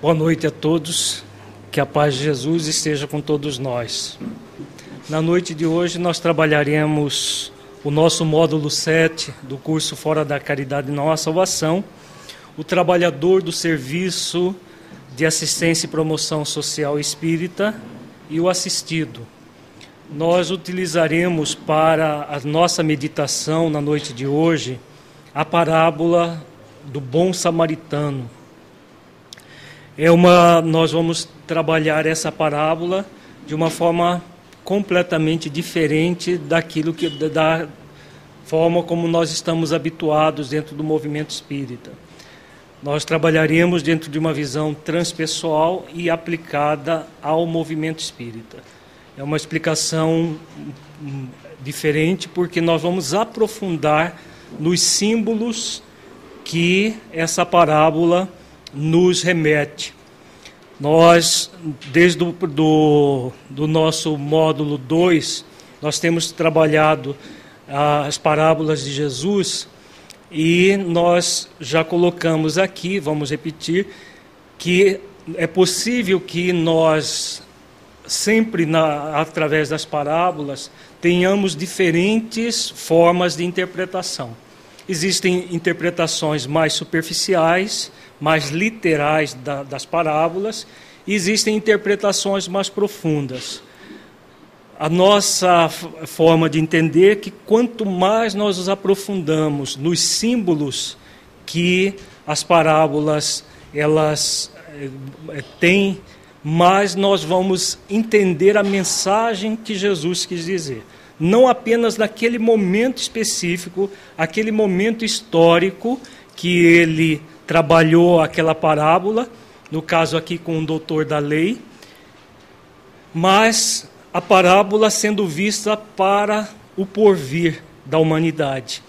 Boa noite a todos. Que a paz de Jesus esteja com todos nós. Na noite de hoje nós trabalharemos o nosso módulo 7 do curso Fora da Caridade Não há Salvação, o trabalhador do serviço de assistência e promoção social espírita e o assistido. Nós utilizaremos para a nossa meditação na noite de hoje a parábola do bom samaritano é uma, nós vamos trabalhar essa parábola de uma forma completamente diferente daquilo que da forma como nós estamos habituados dentro do movimento espírita. Nós trabalharemos dentro de uma visão transpessoal e aplicada ao movimento espírita. É uma explicação hum, diferente porque nós vamos aprofundar nos símbolos que essa parábola nos remete. Nós, desde o do, do nosso módulo 2, nós temos trabalhado ah, as parábolas de Jesus e nós já colocamos aqui, vamos repetir, que é possível que nós, sempre na, através das parábolas, tenhamos diferentes formas de interpretação. Existem interpretações mais superficiais, mais literais da, das parábolas, e existem interpretações mais profundas. A nossa forma de entender é que quanto mais nós nos aprofundamos nos símbolos que as parábolas elas é, têm, mais nós vamos entender a mensagem que Jesus quis dizer. Não apenas naquele momento específico, aquele momento histórico que ele trabalhou aquela parábola, no caso aqui com o doutor da lei, mas a parábola sendo vista para o porvir da humanidade.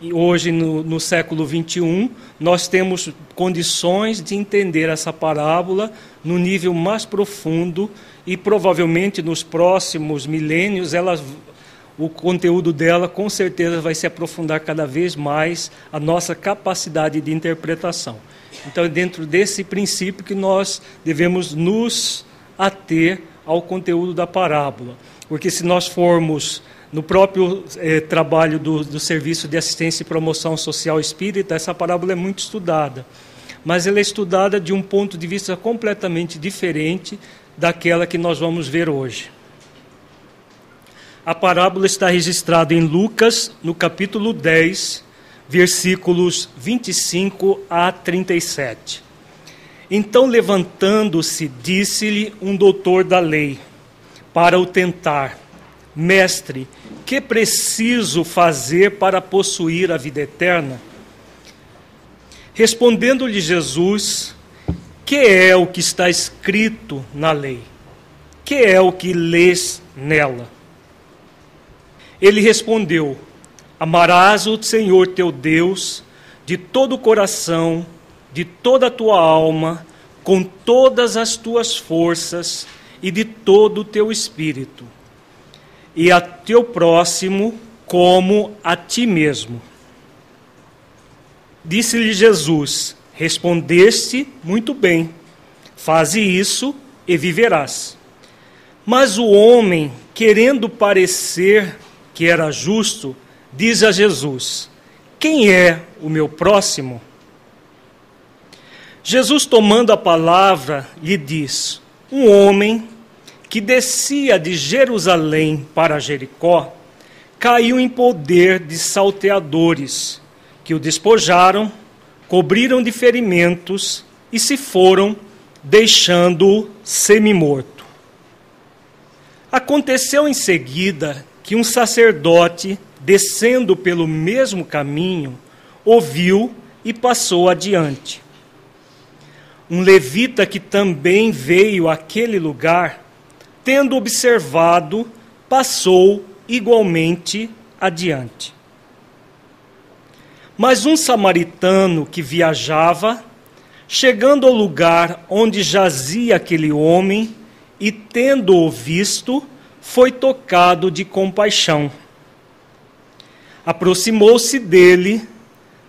E hoje, no, no século 21, nós temos condições de entender essa parábola no nível mais profundo e provavelmente nos próximos milênios ela o conteúdo dela com certeza vai se aprofundar cada vez mais a nossa capacidade de interpretação. Então, é dentro desse princípio que nós devemos nos ater ao conteúdo da parábola. Porque se nós formos no próprio eh, trabalho do, do Serviço de Assistência e Promoção Social Espírita, essa parábola é muito estudada. Mas ela é estudada de um ponto de vista completamente diferente daquela que nós vamos ver hoje. A parábola está registrada em Lucas, no capítulo 10, versículos 25 a 37. Então, levantando-se, disse-lhe um doutor da lei, para o tentar: Mestre, que preciso fazer para possuir a vida eterna? Respondendo-lhe Jesus: Que é o que está escrito na lei? Que é o que lês nela? Ele respondeu: Amarás o Senhor teu Deus de todo o coração, de toda a tua alma, com todas as tuas forças e de todo o teu espírito, e a teu próximo como a ti mesmo. Disse-lhe Jesus: Respondeste muito bem, faze isso e viverás. Mas o homem, querendo parecer que era justo, diz a Jesus: Quem é o meu próximo? Jesus, tomando a palavra, lhe diz: Um homem que descia de Jerusalém para Jericó caiu em poder de salteadores, que o despojaram, cobriram de ferimentos e se foram, deixando-o semi-morto. Aconteceu em seguida que um sacerdote, descendo pelo mesmo caminho, ouviu e passou adiante. Um levita que também veio àquele lugar, tendo observado, passou igualmente adiante. Mas um samaritano que viajava, chegando ao lugar onde jazia aquele homem e tendo-o visto, foi tocado de compaixão. Aproximou-se dele,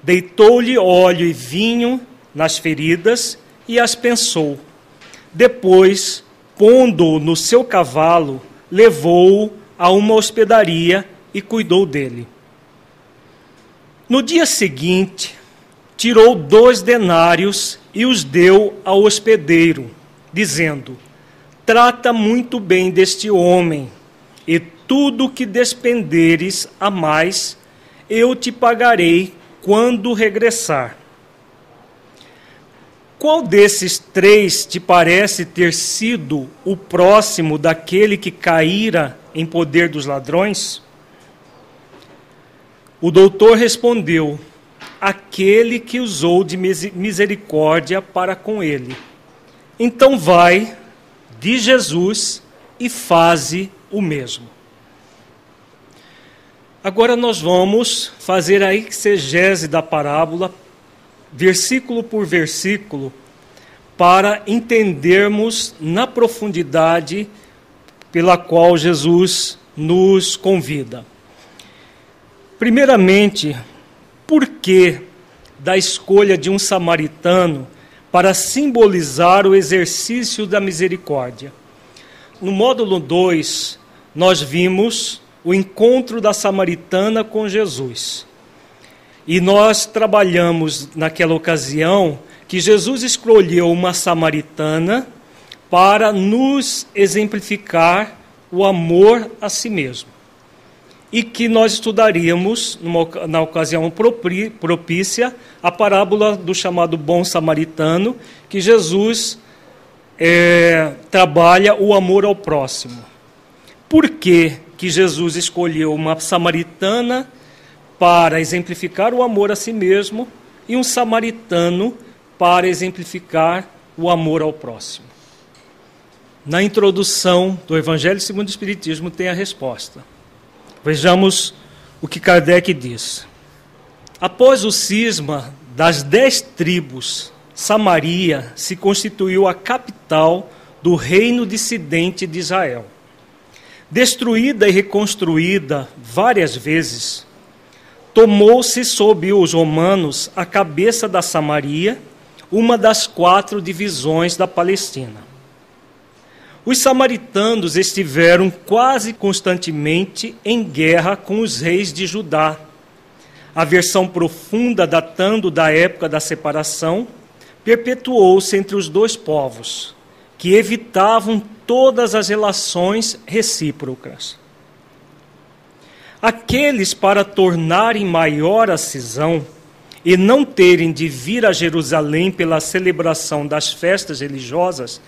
deitou-lhe óleo e vinho nas feridas e as pensou. Depois, pondo-o no seu cavalo, levou-o a uma hospedaria e cuidou dele. No dia seguinte, tirou dois denários e os deu ao hospedeiro, dizendo: Trata muito bem deste homem, e tudo que despenderes a mais, eu te pagarei quando regressar. Qual desses três te parece ter sido o próximo daquele que caíra em poder dos ladrões? O doutor respondeu: Aquele que usou de misericórdia para com ele. Então vai, de Jesus, e faze o mesmo. Agora nós vamos fazer a exegese da parábola, versículo por versículo, para entendermos na profundidade pela qual Jesus nos convida. Primeiramente, por que da escolha de um samaritano para simbolizar o exercício da misericórdia? No módulo 2, nós vimos o encontro da samaritana com Jesus. E nós trabalhamos naquela ocasião que Jesus escolheu uma samaritana para nos exemplificar o amor a si mesmo. E que nós estudaríamos, numa, na ocasião propícia, a parábola do chamado bom samaritano, que Jesus é, trabalha o amor ao próximo. Por que, que Jesus escolheu uma samaritana para exemplificar o amor a si mesmo e um samaritano para exemplificar o amor ao próximo? Na introdução do Evangelho segundo o Espiritismo tem a resposta. Vejamos o que Kardec diz. Após o cisma das dez tribos, Samaria se constituiu a capital do reino dissidente de Israel. Destruída e reconstruída várias vezes, tomou-se sob os romanos a cabeça da Samaria, uma das quatro divisões da Palestina. Os samaritanos estiveram quase constantemente em guerra com os reis de Judá. A versão profunda datando da época da separação perpetuou-se entre os dois povos, que evitavam todas as relações recíprocas. Aqueles, para tornarem maior a cisão e não terem de vir a Jerusalém pela celebração das festas religiosas,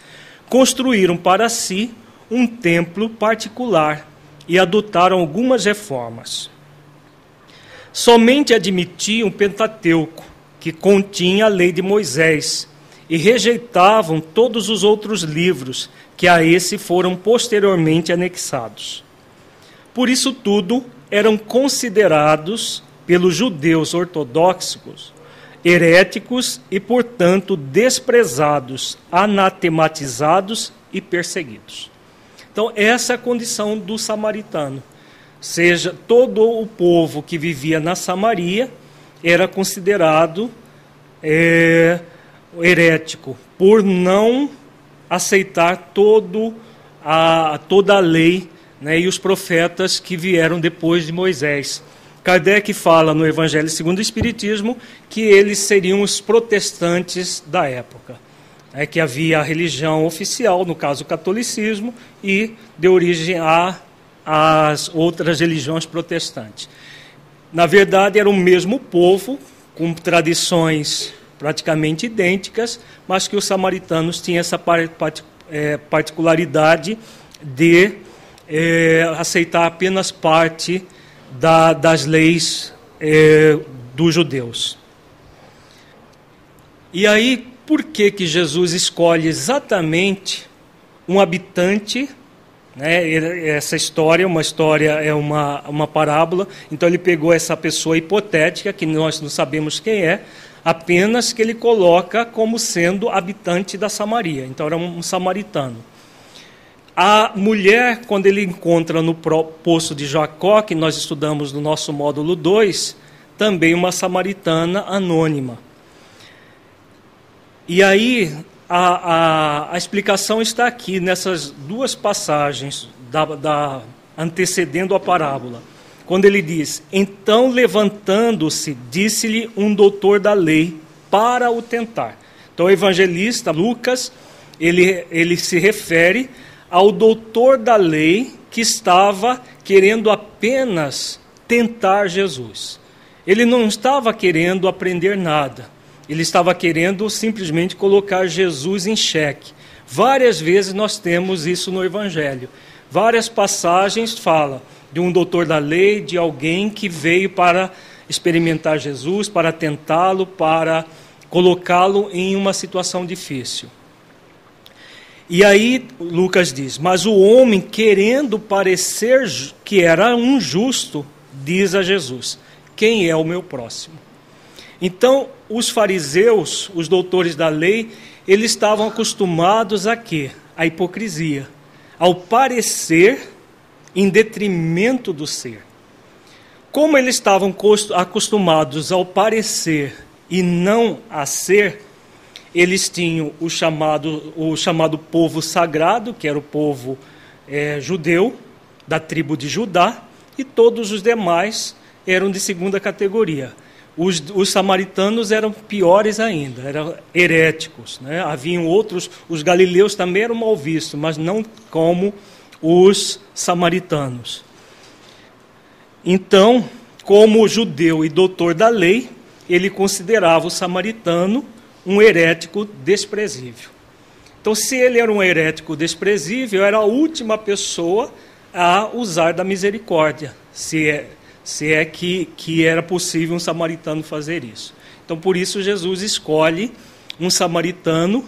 construíram para si um templo particular e adotaram algumas reformas. Somente admitiam o Pentateuco, que continha a lei de Moisés, e rejeitavam todos os outros livros que a esse foram posteriormente anexados. Por isso tudo eram considerados pelos judeus ortodoxos heréticos e, portanto, desprezados, anatematizados e perseguidos. Então, essa é a condição do samaritano. Seja todo o povo que vivia na Samaria era considerado é, herético por não aceitar todo a, toda a lei né, e os profetas que vieram depois de Moisés. Kardec fala no Evangelho segundo o Espiritismo que eles seriam os protestantes da época. É que havia a religião oficial, no caso o catolicismo, e deu origem às outras religiões protestantes. Na verdade, era o mesmo povo, com tradições praticamente idênticas, mas que os samaritanos tinham essa é, particularidade de é, aceitar apenas parte da, das leis é, dos judeus. E aí, por que, que Jesus escolhe exatamente um habitante né? Essa história, uma história é uma, uma parábola, então ele pegou essa pessoa hipotética, que nós não sabemos quem é, apenas que ele coloca como sendo habitante da Samaria, então era um, um samaritano. A mulher, quando ele encontra no poço de Jacó, que nós estudamos no nosso módulo 2, também uma samaritana anônima. E aí a, a, a explicação está aqui nessas duas passagens da, da antecedendo a parábola. Quando ele diz: Então levantando-se, disse-lhe um doutor da lei para o tentar. Então o evangelista Lucas, ele, ele se refere ao doutor da lei que estava querendo apenas tentar Jesus. Ele não estava querendo aprender nada. Ele estava querendo simplesmente colocar Jesus em xeque. Várias vezes nós temos isso no Evangelho. Várias passagens falam de um doutor da lei, de alguém que veio para experimentar Jesus, para tentá-lo, para colocá-lo em uma situação difícil. E aí Lucas diz: Mas o homem, querendo parecer que era um justo, diz a Jesus: Quem é o meu próximo? Então, os fariseus, os doutores da lei, eles estavam acostumados a quê? A hipocrisia, ao parecer em detrimento do ser. Como eles estavam acostumados ao parecer e não a ser, eles tinham o chamado, o chamado povo sagrado, que era o povo é, judeu, da tribo de Judá, e todos os demais eram de segunda categoria. Os, os, samaritanos eram piores ainda, eram heréticos. Né? Haviam outros, os galileus também eram mal vistos, mas não como os samaritanos. Então, como judeu e doutor da lei, ele considerava o samaritano um herético desprezível. Então, se ele era um herético desprezível, era a última pessoa a usar da misericórdia, se é, se é que, que era possível um samaritano fazer isso. Então, por isso, Jesus escolhe um samaritano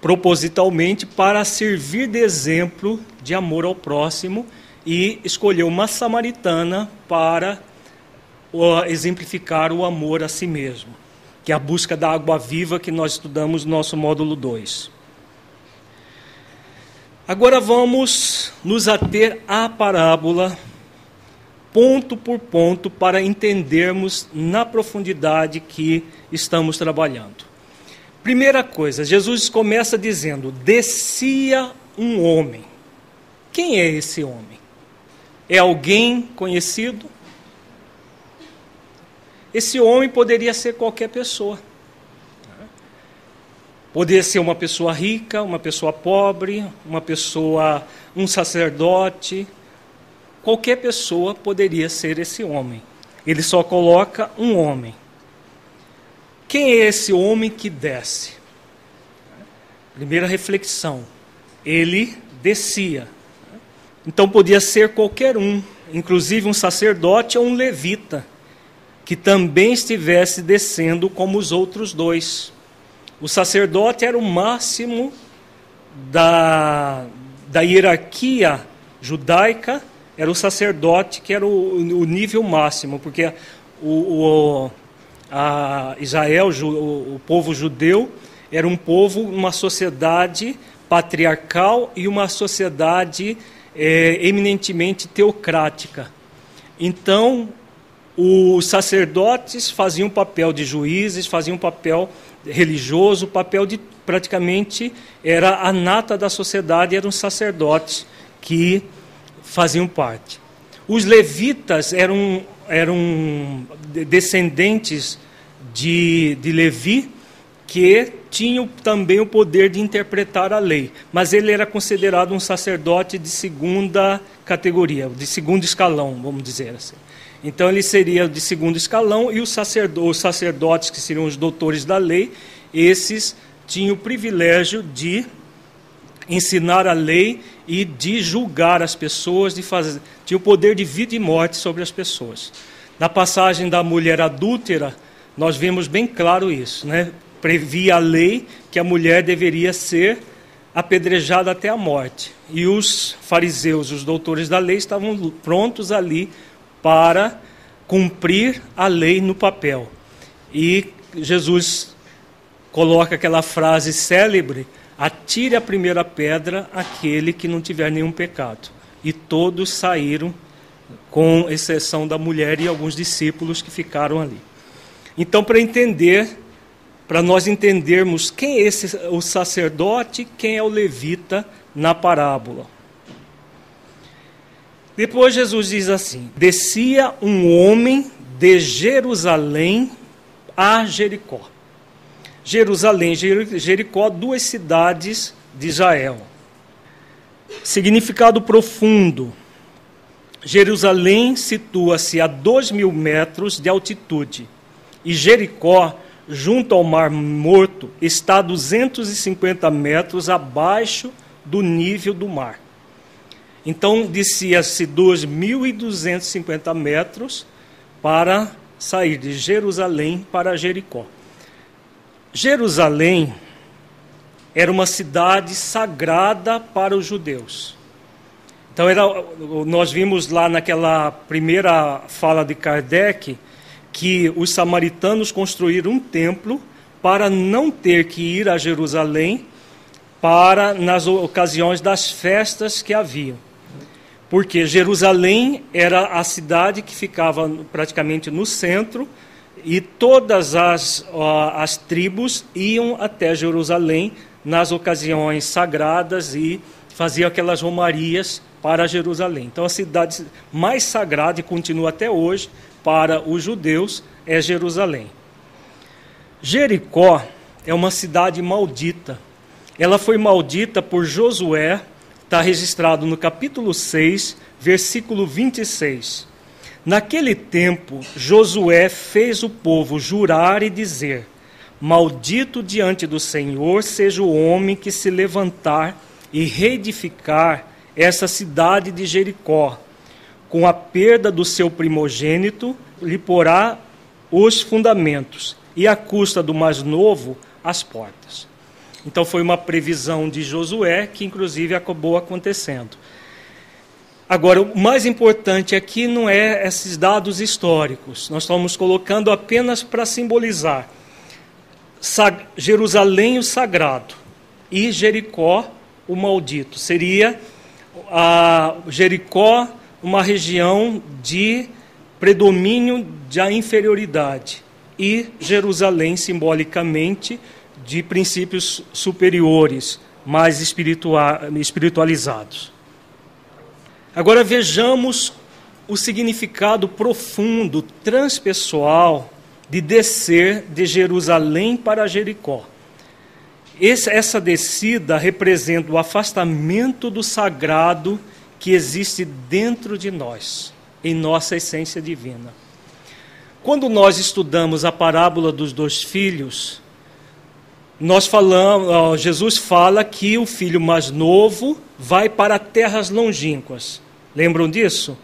propositalmente para servir de exemplo de amor ao próximo e escolheu uma samaritana para exemplificar o amor a si mesmo, que é a busca da água viva que nós estudamos no nosso módulo 2. Agora vamos nos ater à parábola ponto por ponto para entendermos na profundidade que estamos trabalhando. Primeira coisa, Jesus começa dizendo: descia um homem. Quem é esse homem? É alguém conhecido? Esse homem poderia ser qualquer pessoa. Poderia ser uma pessoa rica, uma pessoa pobre, uma pessoa, um sacerdote, qualquer pessoa poderia ser esse homem. Ele só coloca um homem. Quem é esse homem que desce? Primeira reflexão. Ele descia. Então podia ser qualquer um, inclusive um sacerdote ou um levita, que também estivesse descendo como os outros dois. O sacerdote era o máximo da, da hierarquia judaica era o sacerdote que era o, o nível máximo, porque o, o Israel, o, o povo judeu, era um povo, uma sociedade patriarcal e uma sociedade é, eminentemente teocrática. Então, os sacerdotes faziam papel de juízes, faziam papel religioso, papel de praticamente era a nata da sociedade, eram sacerdotes que faziam parte. Os levitas eram, eram descendentes de, de Levi, que tinham também o poder de interpretar a lei, mas ele era considerado um sacerdote de segunda categoria, de segundo escalão, vamos dizer assim. Então ele seria de segundo escalão e os, sacerdotes, que seriam os doutores da lei, esses tinham o privilégio de ensinar a lei e de julgar as pessoas, de fazer, tinha o poder de vida e morte sobre as pessoas. Na passagem da mulher adúltera, nós vemos bem claro isso, né? Previa a lei que a mulher deveria ser apedrejada até a morte. E os fariseus, os doutores da lei, estavam prontos ali para cumprir a lei no papel. E Jesus coloca aquela frase célebre Atire a primeira pedra aquele que não tiver nenhum pecado. E todos saíram, com exceção da mulher e alguns discípulos que ficaram ali. Então, para entender para nós entendermos quem é esse, o sacerdote, quem é o levita na parábola. Depois Jesus diz assim: Descia um homem de Jerusalém a Jericó. Jerusalém Jericó, duas cidades de Israel. Significado profundo. Jerusalém situa-se a dois mil metros de altitude e Jericó, junto ao Mar Morto, está a 250 metros abaixo do nível do mar. Então, descia-se 2.250 metros para sair de Jerusalém para Jericó. Jerusalém era uma cidade sagrada para os judeus. Então, era, nós vimos lá naquela primeira fala de Kardec que os samaritanos construíram um templo para não ter que ir a Jerusalém para nas ocasiões das festas que haviam. Porque Jerusalém era a cidade que ficava praticamente no centro e todas as, as tribos iam até Jerusalém nas ocasiões sagradas e faziam aquelas romarias para Jerusalém. Então a cidade mais sagrada e continua até hoje para os judeus é Jerusalém. Jericó é uma cidade maldita. Ela foi maldita por Josué, está registrado no capítulo 6, versículo 26. Naquele tempo, Josué fez o povo jurar e dizer: Maldito diante do Senhor seja o homem que se levantar e reedificar essa cidade de Jericó. Com a perda do seu primogênito, lhe porá os fundamentos, e à custa do mais novo, as portas. Então foi uma previsão de Josué que, inclusive, acabou acontecendo. Agora, o mais importante aqui não é esses dados históricos, nós estamos colocando apenas para simbolizar Jerusalém, o sagrado, e Jericó, o maldito. Seria a Jericó uma região de predomínio da inferioridade e Jerusalém, simbolicamente, de princípios superiores, mais espiritualizados. Agora vejamos o significado profundo, transpessoal, de descer de Jerusalém para Jericó. essa descida representa o afastamento do sagrado que existe dentro de nós, em nossa essência divina. Quando nós estudamos a parábola dos dois filhos, nós falamos, Jesus fala que o filho mais novo vai para terras longínquas. Lembram disso?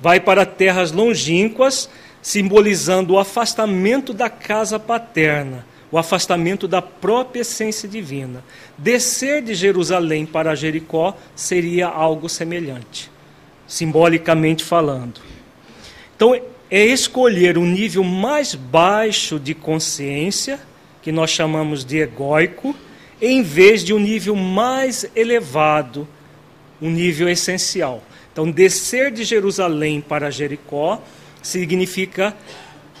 Vai para terras longínquas, simbolizando o afastamento da casa paterna, o afastamento da própria essência divina. Descer de Jerusalém para Jericó seria algo semelhante, simbolicamente falando. Então, é escolher um nível mais baixo de consciência, que nós chamamos de egóico, em vez de um nível mais elevado, um nível essencial. Então, descer de Jerusalém para Jericó significa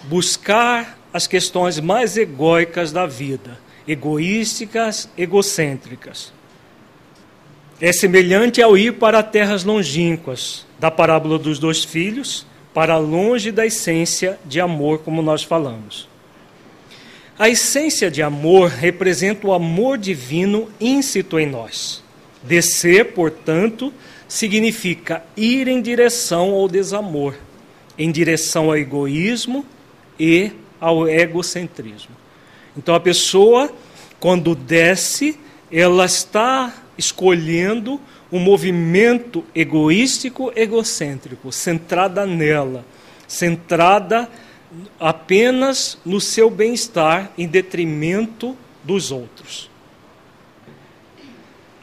buscar as questões mais egóicas da vida, egoísticas, egocêntricas. É semelhante ao ir para terras longínquas, da parábola dos dois filhos, para longe da essência de amor, como nós falamos. A essência de amor representa o amor divino íncito em nós. Descer, portanto, significa ir em direção ao desamor, em direção ao egoísmo e ao egocentrismo. Então a pessoa, quando desce, ela está escolhendo um movimento egoístico, egocêntrico, centrada nela, centrada apenas no seu bem-estar em detrimento dos outros.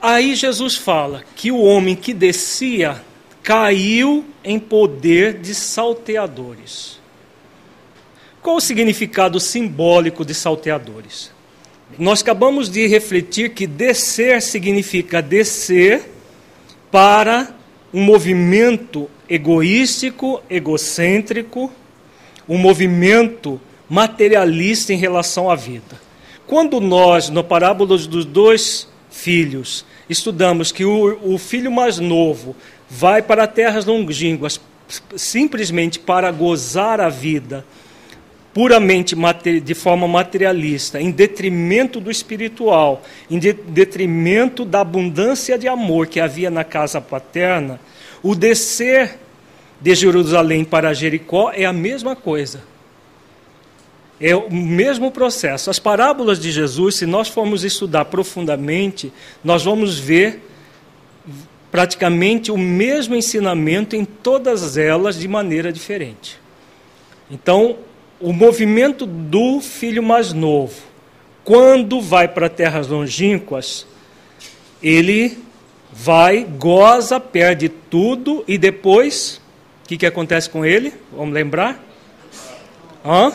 Aí Jesus fala que o homem que descia caiu em poder de salteadores. Qual o significado simbólico de salteadores? Nós acabamos de refletir que descer significa descer para um movimento egoístico, egocêntrico, um movimento materialista em relação à vida. Quando nós, na parábola dos dois filhos, estudamos que o, o filho mais novo vai para terras longínquas simplesmente para gozar a vida puramente de forma materialista, em detrimento do espiritual, em detrimento da abundância de amor que havia na casa paterna, o descer de Jerusalém para Jericó é a mesma coisa. É o mesmo processo. As parábolas de Jesus, se nós formos estudar profundamente, nós vamos ver praticamente o mesmo ensinamento em todas elas de maneira diferente. Então, o movimento do filho mais novo, quando vai para terras longínquas, ele vai, goza, perde tudo e depois, que, que acontece com ele? Vamos lembrar? Hã?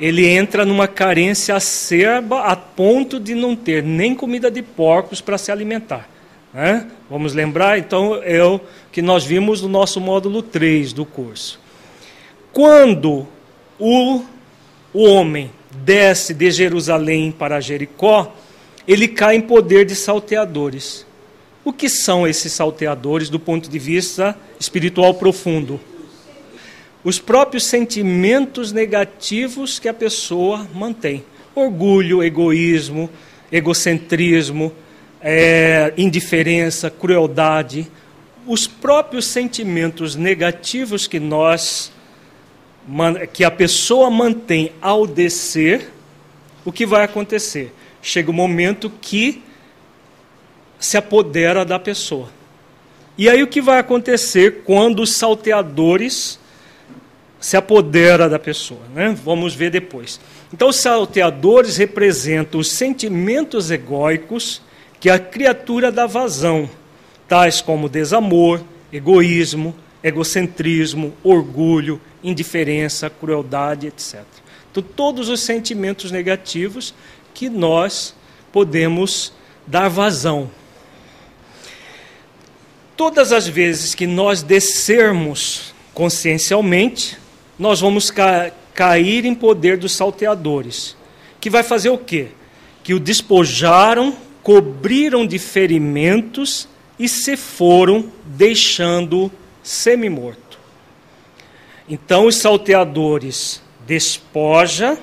Ele entra numa carência acerba a ponto de não ter nem comida de porcos para se alimentar. Né? Vamos lembrar? Então, é o que nós vimos no nosso módulo 3 do curso. Quando o, o homem desce de Jerusalém para Jericó, ele cai em poder de salteadores. O que são esses salteadores do ponto de vista espiritual profundo? Os próprios sentimentos negativos que a pessoa mantém: orgulho, egoísmo, egocentrismo, é, indiferença, crueldade. Os próprios sentimentos negativos que nós que a pessoa mantém ao descer, o que vai acontecer? Chega o um momento que se apodera da pessoa. E aí o que vai acontecer quando os salteadores se apodera da pessoa, né? Vamos ver depois. Então os salteadores representam os sentimentos egóicos que a criatura dá vazão, tais como desamor, egoísmo, egocentrismo, orgulho, indiferença, crueldade, etc. Então, todos os sentimentos negativos que nós podemos dar vazão. Todas as vezes que nós descermos consciencialmente, nós vamos ca cair em poder dos salteadores, que vai fazer o quê? Que o despojaram, cobriram de ferimentos e se foram, deixando semi-morto. Então os salteadores despoja,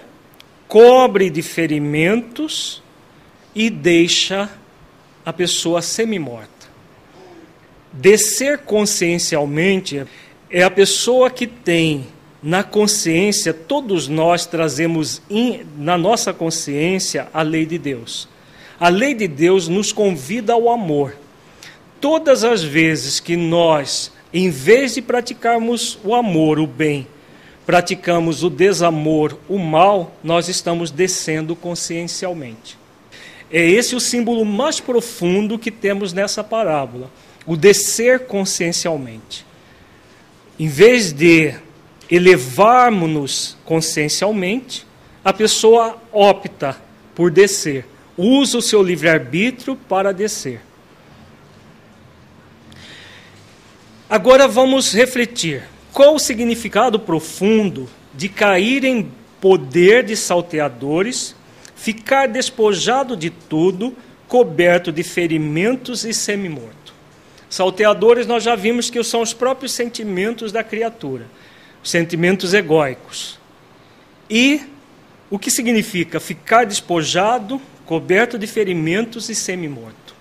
cobre de ferimentos e deixa a pessoa semi-morta. Descer consciencialmente é a pessoa que tem na consciência, todos nós trazemos in, na nossa consciência a lei de Deus. A lei de Deus nos convida ao amor. Todas as vezes que nós em vez de praticarmos o amor, o bem, praticamos o desamor, o mal, nós estamos descendo consciencialmente. É esse o símbolo mais profundo que temos nessa parábola, o descer consciencialmente. Em vez de elevarmos-nos consciencialmente, a pessoa opta por descer, usa o seu livre-arbítrio para descer. Agora vamos refletir. Qual o significado profundo de cair em poder de salteadores, ficar despojado de tudo, coberto de ferimentos e semi-morto? Salteadores nós já vimos que são os próprios sentimentos da criatura, sentimentos egóicos. E o que significa ficar despojado, coberto de ferimentos e semi-morto?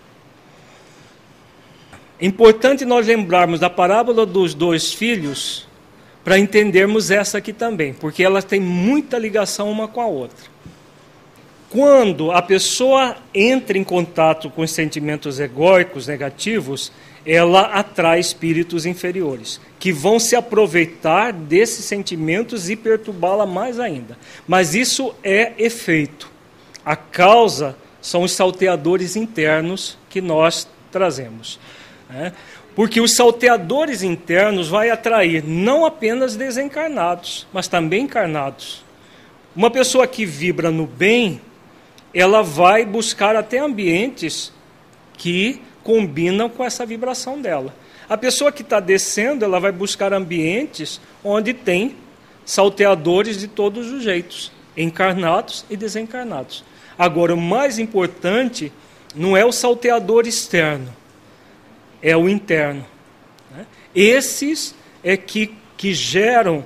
É importante nós lembrarmos da parábola dos dois filhos para entendermos essa aqui também, porque ela tem muita ligação uma com a outra. Quando a pessoa entra em contato com os sentimentos egóicos negativos, ela atrai espíritos inferiores, que vão se aproveitar desses sentimentos e perturbá-la mais ainda. Mas isso é efeito. A causa são os salteadores internos que nós trazemos. Né? Porque os salteadores internos vai atrair não apenas desencarnados, mas também encarnados. Uma pessoa que vibra no bem, ela vai buscar até ambientes que combinam com essa vibração dela. A pessoa que está descendo, ela vai buscar ambientes onde tem salteadores de todos os jeitos. encarnados e desencarnados. Agora, o mais importante não é o salteador externo, é o interno. Né? Esses é que, que geram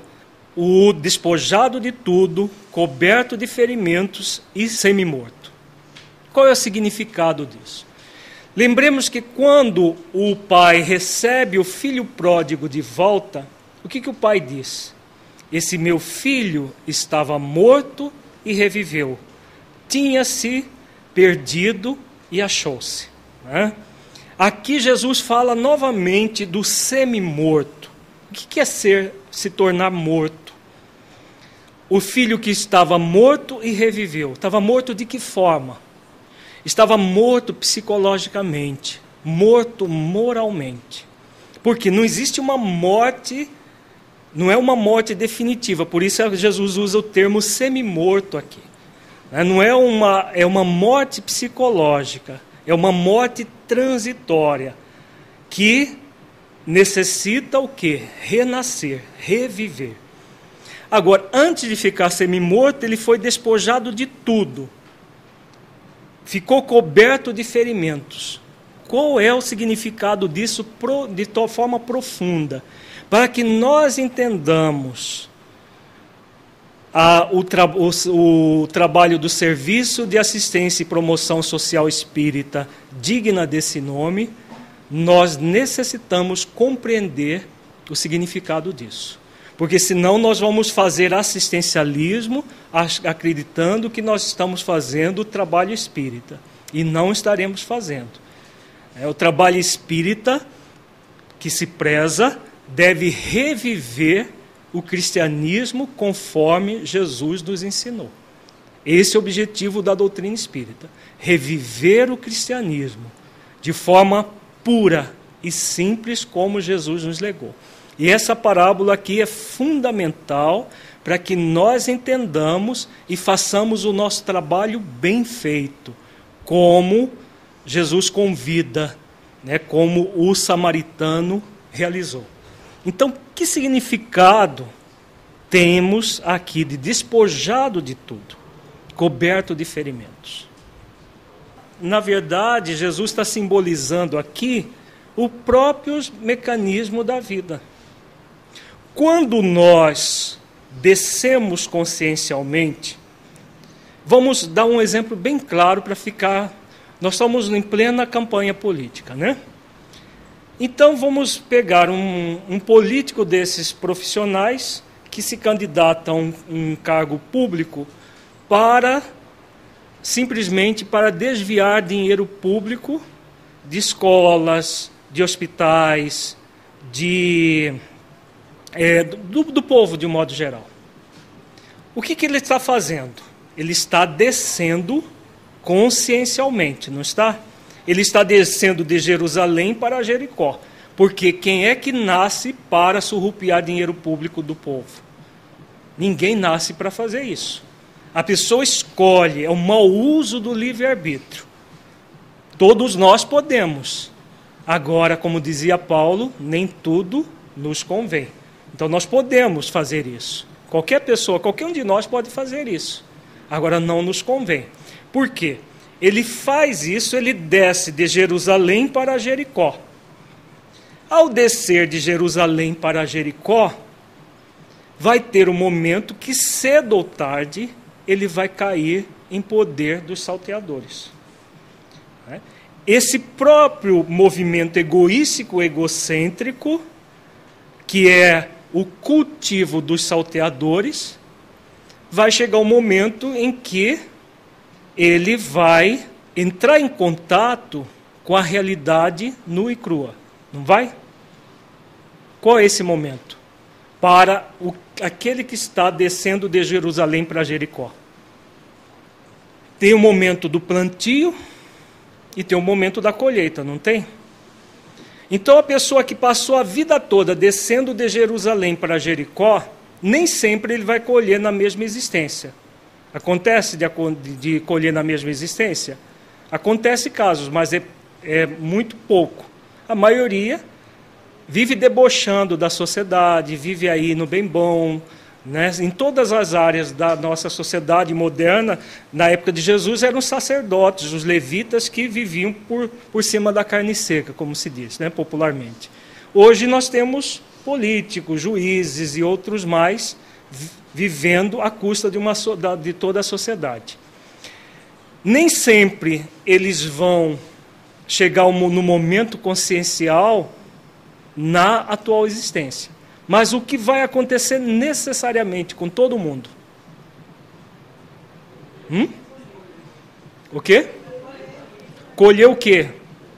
o despojado de tudo, coberto de ferimentos e semi-morto. Qual é o significado disso? Lembremos que quando o pai recebe o filho pródigo de volta, o que, que o pai diz? Esse meu filho estava morto e reviveu. Tinha-se perdido e achou-se. Né? Aqui Jesus fala novamente do semi-morto. O que é ser, se tornar morto? O filho que estava morto e reviveu. Estava morto de que forma? Estava morto psicologicamente, morto moralmente. Porque não existe uma morte, não é uma morte definitiva, por isso Jesus usa o termo semi-morto aqui. Né? Não é uma, é uma morte psicológica, é uma morte transitória que necessita o que? Renascer, reviver. Agora, antes de ficar semi-morto, ele foi despojado de tudo. Ficou coberto de ferimentos. Qual é o significado disso de tal forma profunda? Para que nós entendamos a, o, tra, o, o trabalho do Serviço de Assistência e Promoção Social Espírita, digna desse nome, nós necessitamos compreender o significado disso. Porque senão nós vamos fazer assistencialismo acreditando que nós estamos fazendo o trabalho espírita. E não estaremos fazendo. É, o trabalho espírita que se preza deve reviver o cristianismo conforme Jesus nos ensinou. Esse é o objetivo da doutrina espírita: reviver o cristianismo de forma pura e simples, como Jesus nos legou. E essa parábola aqui é fundamental para que nós entendamos e façamos o nosso trabalho bem feito, como Jesus convida, né, como o samaritano realizou. Então, que significado temos aqui de despojado de tudo, coberto de ferimentos? Na verdade, Jesus está simbolizando aqui o próprio mecanismo da vida. Quando nós descemos consciencialmente, vamos dar um exemplo bem claro para ficar. Nós estamos em plena campanha política, né? Então vamos pegar um, um político desses profissionais que se candidata a um, um cargo público para simplesmente para desviar dinheiro público de escolas, de hospitais, de é, do, do, povo de um modo geral. O que, que ele está fazendo? Ele está descendo consciencialmente, não está? ele está descendo de Jerusalém para Jericó. Porque quem é que nasce para surrupiar dinheiro público do povo? Ninguém nasce para fazer isso. A pessoa escolhe, é o mau uso do livre-arbítrio. Todos nós podemos. Agora, como dizia Paulo, nem tudo nos convém. Então nós podemos fazer isso. Qualquer pessoa, qualquer um de nós pode fazer isso. Agora não nos convém. Por quê? ele faz isso, ele desce de Jerusalém para Jericó. Ao descer de Jerusalém para Jericó, vai ter um momento que cedo ou tarde ele vai cair em poder dos salteadores. Né? Esse próprio movimento egoístico, egocêntrico, que é o cultivo dos salteadores, vai chegar um momento em que ele vai entrar em contato com a realidade nua e crua. Não vai? Qual é esse momento? Para o, aquele que está descendo de Jerusalém para Jericó. Tem o momento do plantio e tem o momento da colheita, não tem? Então a pessoa que passou a vida toda descendo de Jerusalém para Jericó, nem sempre ele vai colher na mesma existência. Acontece de, de colher na mesma existência? Acontece casos, mas é, é muito pouco. A maioria vive debochando da sociedade, vive aí no bem bom, Né? Em todas as áreas da nossa sociedade moderna, na época de Jesus, eram sacerdotes, os levitas que viviam por, por cima da carne seca, como se diz né? popularmente. Hoje nós temos políticos, juízes e outros mais vivendo à custa de, uma, de toda a sociedade. Nem sempre eles vão chegar no momento consciencial na atual existência. Mas o que vai acontecer necessariamente com todo mundo? Hum? O quê? Colher o quê?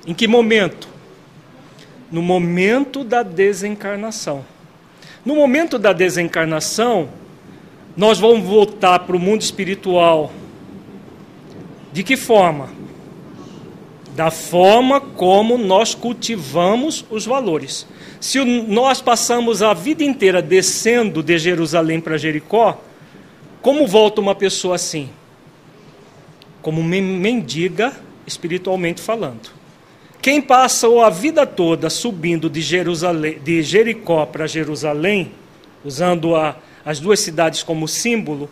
Em que momento? No momento da desencarnação. No momento da desencarnação, nós vamos voltar para o mundo espiritual. De que forma? Da forma como nós cultivamos os valores. Se nós passamos a vida inteira descendo de Jerusalém para Jericó, como volta uma pessoa assim? Como mendiga, espiritualmente falando. Quem passou a vida toda subindo de, Jerusalém, de Jericó para Jerusalém, usando a, as duas cidades como símbolo,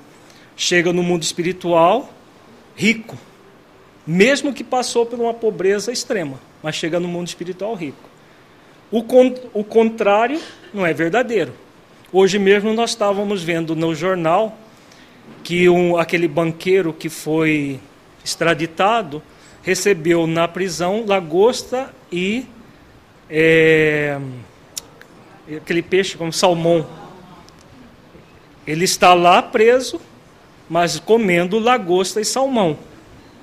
chega no mundo espiritual rico, mesmo que passou por uma pobreza extrema, mas chega no mundo espiritual rico. O, con o contrário não é verdadeiro. Hoje mesmo nós estávamos vendo no jornal que um, aquele banqueiro que foi extraditado recebeu na prisão lagosta e é, aquele peixe como salmão. Ele está lá preso, mas comendo lagosta e salmão.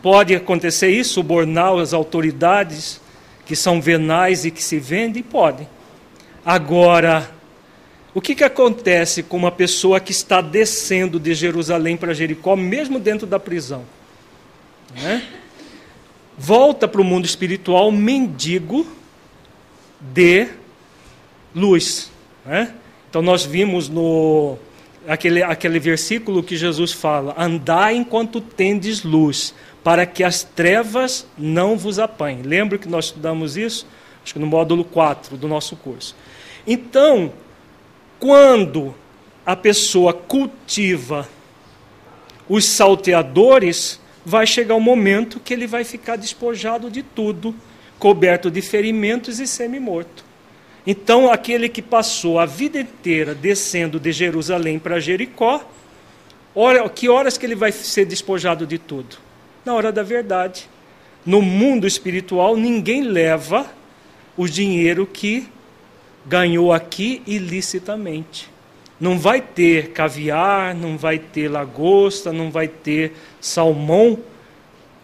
Pode acontecer isso, subornar as autoridades que são venais e que se vendem? Pode. Agora, o que, que acontece com uma pessoa que está descendo de Jerusalém para Jericó, mesmo dentro da prisão? Né? Volta para o mundo espiritual mendigo de luz. Né? Então, nós vimos no aquele, aquele versículo que Jesus fala: Andai enquanto tendes luz, para que as trevas não vos apanhem. Lembra que nós estudamos isso? Acho que no módulo 4 do nosso curso. Então, quando a pessoa cultiva os salteadores, vai chegar o um momento que ele vai ficar despojado de tudo, coberto de ferimentos e semi-morto. Então, aquele que passou a vida inteira descendo de Jerusalém para Jericó, que horas que ele vai ser despojado de tudo? Na hora da verdade. No mundo espiritual, ninguém leva o dinheiro que ganhou aqui ilicitamente. Não vai ter caviar, não vai ter lagosta, não vai ter salmão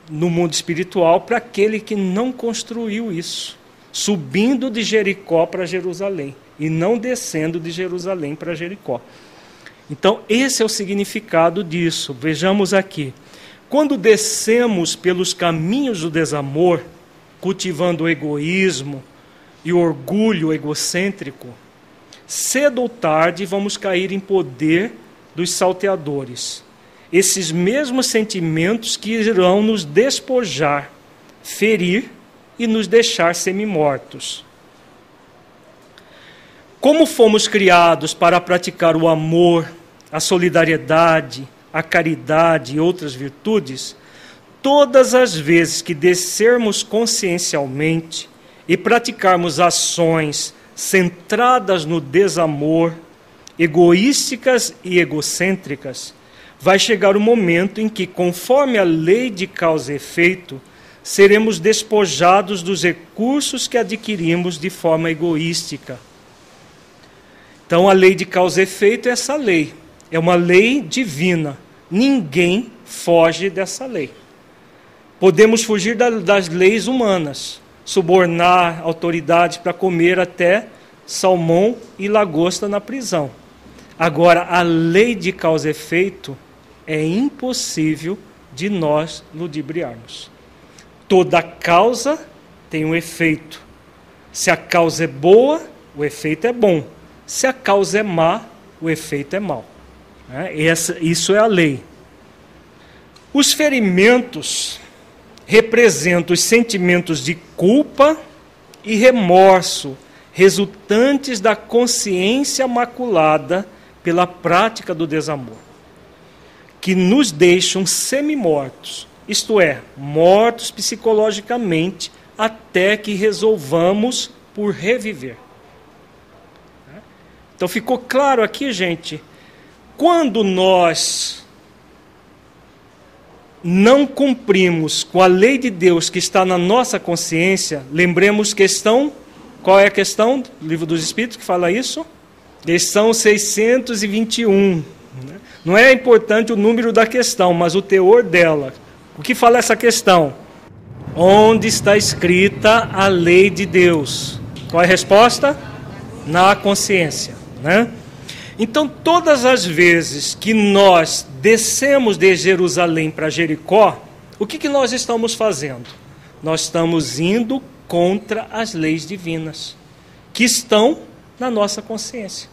no mundo espiritual para aquele que não construiu isso, subindo de Jericó para Jerusalém e não descendo de Jerusalém para Jericó. Então, esse é o significado disso. Vejamos aqui. Quando descemos pelos caminhos do desamor, cultivando o egoísmo e o orgulho egocêntrico, cedo ou tarde vamos cair em poder dos salteadores. Esses mesmos sentimentos que irão nos despojar, ferir e nos deixar semi-mortos. Como fomos criados para praticar o amor, a solidariedade, a caridade e outras virtudes, todas as vezes que descermos consciencialmente e praticarmos ações centradas no desamor, egoísticas e egocêntricas, vai chegar o momento em que, conforme a lei de causa e efeito, seremos despojados dos recursos que adquirimos de forma egoística. Então, a lei de causa e efeito é essa lei, é uma lei divina Ninguém foge dessa lei. Podemos fugir das leis humanas, subornar autoridades para comer até salmão e lagosta na prisão. Agora, a lei de causa e efeito é impossível de nós ludibriarmos. Toda causa tem um efeito. Se a causa é boa, o efeito é bom. Se a causa é má, o efeito é mau. É, essa, isso é a lei. Os ferimentos representam os sentimentos de culpa e remorso resultantes da consciência maculada pela prática do desamor, que nos deixam semi-mortos, isto é, mortos psicologicamente, até que resolvamos por reviver. Então ficou claro aqui, gente, quando nós não cumprimos com a lei de Deus que está na nossa consciência, lembremos questão, qual é a questão? Livro dos Espíritos que fala isso? Questão 621. Não é importante o número da questão, mas o teor dela. O que fala essa questão? Onde está escrita a lei de Deus? Qual é a resposta? Na consciência, né? Então, todas as vezes que nós descemos de Jerusalém para Jericó, o que, que nós estamos fazendo? Nós estamos indo contra as leis divinas, que estão na nossa consciência.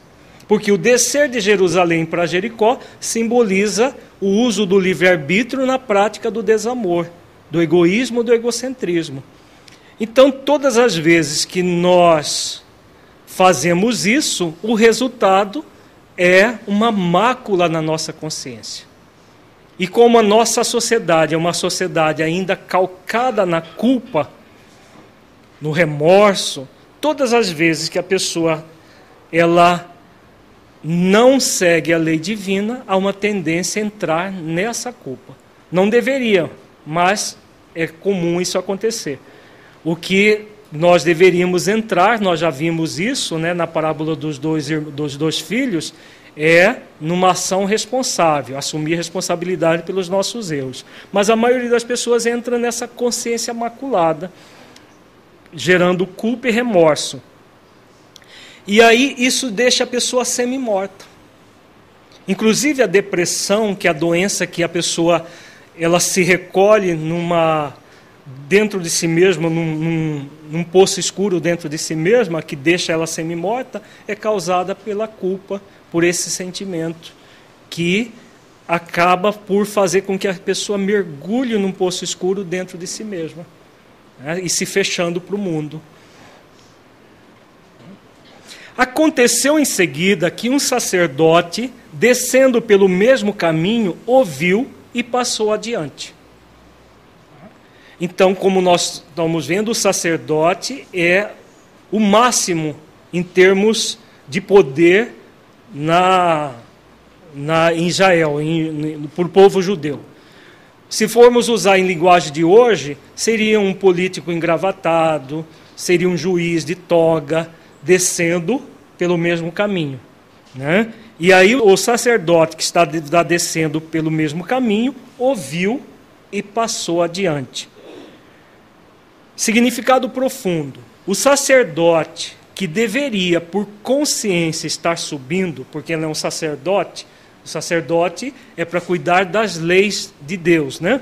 Porque o descer de Jerusalém para Jericó simboliza o uso do livre-arbítrio na prática do desamor, do egoísmo, do egocentrismo. Então, todas as vezes que nós fazemos isso, o resultado é uma mácula na nossa consciência. E como a nossa sociedade é uma sociedade ainda calcada na culpa, no remorso, todas as vezes que a pessoa ela não segue a lei divina, há uma tendência a entrar nessa culpa. Não deveria, mas é comum isso acontecer. O que nós deveríamos entrar, nós já vimos isso né, na parábola dos dois, dos dois filhos, é numa ação responsável, assumir responsabilidade pelos nossos erros. Mas a maioria das pessoas entra nessa consciência maculada, gerando culpa e remorso. E aí isso deixa a pessoa semi-morta. Inclusive a depressão, que é a doença que a pessoa ela se recolhe numa dentro de si mesma, num, num, num poço escuro dentro de si mesma, que deixa ela semi-morta, é causada pela culpa, por esse sentimento, que acaba por fazer com que a pessoa mergulhe num poço escuro dentro de si mesma né, e se fechando para o mundo. Aconteceu em seguida que um sacerdote, descendo pelo mesmo caminho, ouviu e passou adiante. Então, como nós estamos vendo, o sacerdote é o máximo em termos de poder na, na, em Israel, em, por povo judeu. Se formos usar em linguagem de hoje, seria um político engravatado, seria um juiz de toga, descendo pelo mesmo caminho. Né? E aí o sacerdote que está descendo pelo mesmo caminho ouviu e passou adiante. Significado profundo. O sacerdote que deveria, por consciência, estar subindo, porque ele é um sacerdote, o sacerdote é para cuidar das leis de Deus, né?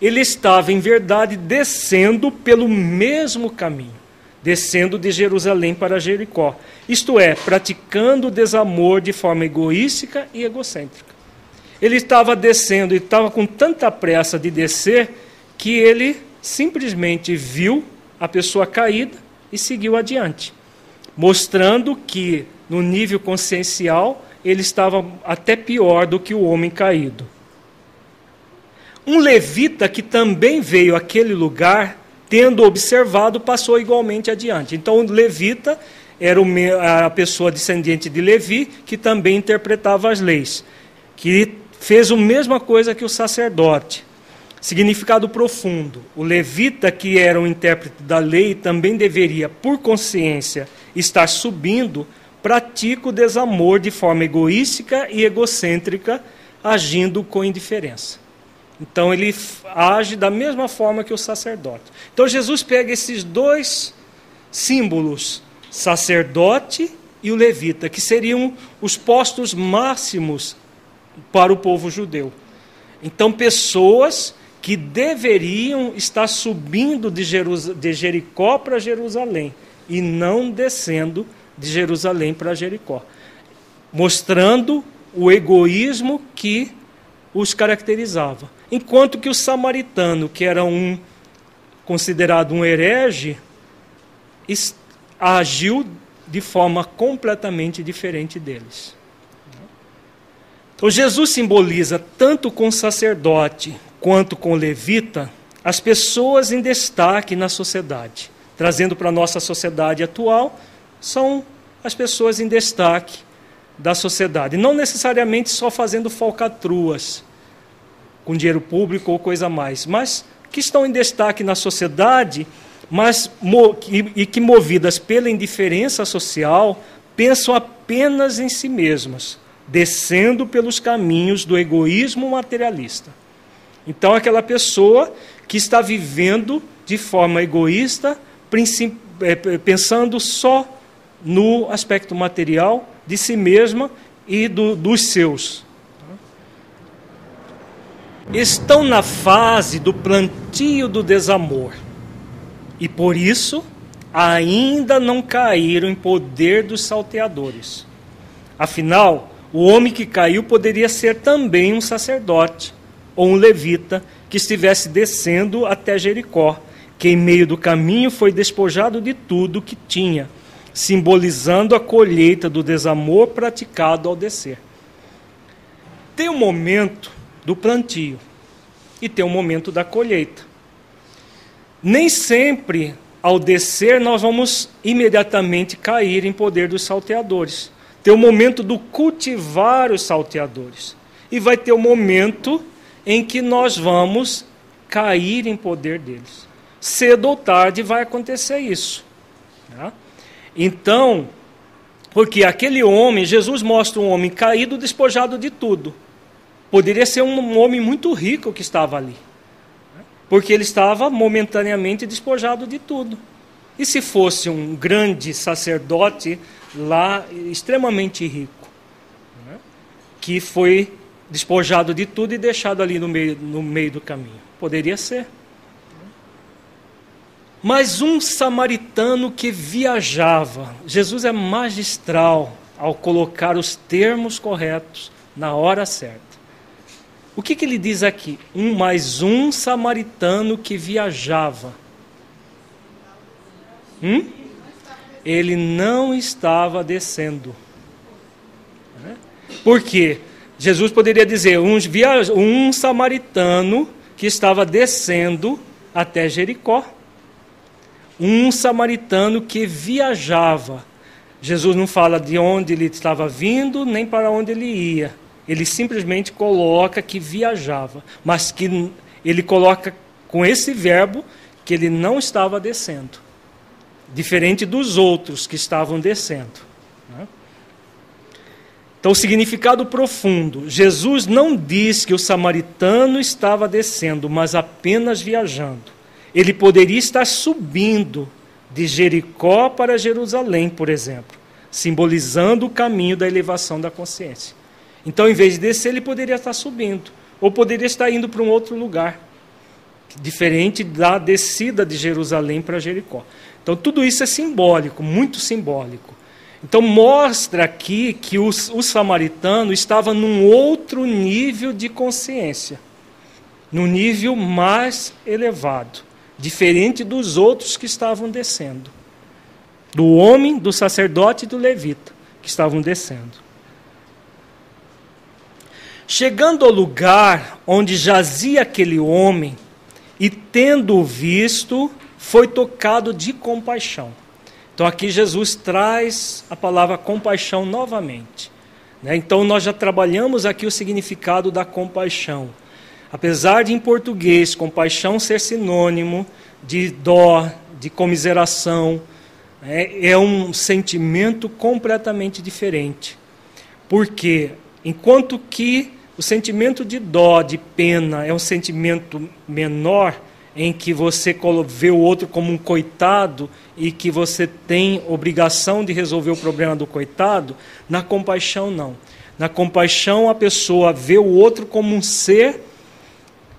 Ele estava, em verdade, descendo pelo mesmo caminho, descendo de Jerusalém para Jericó. Isto é, praticando o desamor de forma egoística e egocêntrica. Ele estava descendo e estava com tanta pressa de descer que ele simplesmente viu a pessoa caída e seguiu adiante, mostrando que no nível consciencial ele estava até pior do que o homem caído. Um levita que também veio àquele lugar, tendo observado, passou igualmente adiante. Então, o levita era a pessoa descendente de Levi, que também interpretava as leis, que fez a mesma coisa que o sacerdote. Significado profundo. O levita, que era um intérprete da lei, também deveria, por consciência, estar subindo, pratica o desamor de forma egoística e egocêntrica, agindo com indiferença. Então ele age da mesma forma que o sacerdote. Então Jesus pega esses dois símbolos, sacerdote e o levita, que seriam os postos máximos para o povo judeu. Então, pessoas que deveriam estar subindo de, de Jericó para Jerusalém e não descendo de Jerusalém para Jericó, mostrando o egoísmo que os caracterizava. Enquanto que o samaritano, que era um considerado um herege, agiu de forma completamente diferente deles. Então, Jesus simboliza tanto com o sacerdote quanto com levita as pessoas em destaque na sociedade. Trazendo para a nossa sociedade atual, são as pessoas em destaque da sociedade. Não necessariamente só fazendo falcatruas com dinheiro público ou coisa mais, mas que estão em destaque na sociedade, mas e que movidas pela indiferença social, pensam apenas em si mesmas, descendo pelos caminhos do egoísmo materialista. Então, aquela pessoa que está vivendo de forma egoísta, é, pensando só no aspecto material de si mesma e do, dos seus. Estão na fase do plantio do desamor e por isso ainda não caíram em poder dos salteadores. Afinal, o homem que caiu poderia ser também um sacerdote ou um levita que estivesse descendo até Jericó, que em meio do caminho foi despojado de tudo que tinha simbolizando a colheita do desamor praticado ao descer. Tem um momento do plantio e tem um momento da colheita. Nem sempre ao descer nós vamos imediatamente cair em poder dos salteadores. Tem o momento do cultivar os salteadores. E vai ter o momento em que nós vamos cair em poder deles. Cedo ou tarde vai acontecer isso. Tá? Então, porque aquele homem, Jesus mostra um homem caído, despojado de tudo. Poderia ser um homem muito rico que estava ali. Porque ele estava momentaneamente despojado de tudo. E se fosse um grande sacerdote lá, extremamente rico, que foi despojado de tudo e deixado ali no meio, no meio do caminho? Poderia ser mas um samaritano que viajava. Jesus é magistral ao colocar os termos corretos na hora certa. O que, que ele diz aqui? Um mais um samaritano que viajava. Hum? Ele não estava descendo. Por quê? Jesus poderia dizer um, um samaritano que estava descendo até Jericó um samaritano que viajava. Jesus não fala de onde ele estava vindo, nem para onde ele ia. Ele simplesmente coloca que viajava, mas que ele coloca com esse verbo que ele não estava descendo, diferente dos outros que estavam descendo. Então, o significado profundo: Jesus não diz que o samaritano estava descendo, mas apenas viajando. Ele poderia estar subindo de Jericó para Jerusalém, por exemplo, simbolizando o caminho da elevação da consciência. Então, em vez de descer, ele poderia estar subindo, ou poderia estar indo para um outro lugar, diferente da descida de Jerusalém para Jericó. Então, tudo isso é simbólico, muito simbólico. Então, mostra aqui que o, o samaritano estava num outro nível de consciência, num nível mais elevado diferente dos outros que estavam descendo. Do homem, do sacerdote e do levita que estavam descendo. Chegando ao lugar onde jazia aquele homem, e tendo visto, foi tocado de compaixão. Então aqui Jesus traz a palavra compaixão novamente. Né? Então nós já trabalhamos aqui o significado da compaixão. Apesar de em português compaixão ser sinônimo de dó, de comiseração, é, é um sentimento completamente diferente. Porque enquanto que o sentimento de dó, de pena, é um sentimento menor, em que você vê o outro como um coitado e que você tem obrigação de resolver o problema do coitado, na compaixão não. Na compaixão a pessoa vê o outro como um ser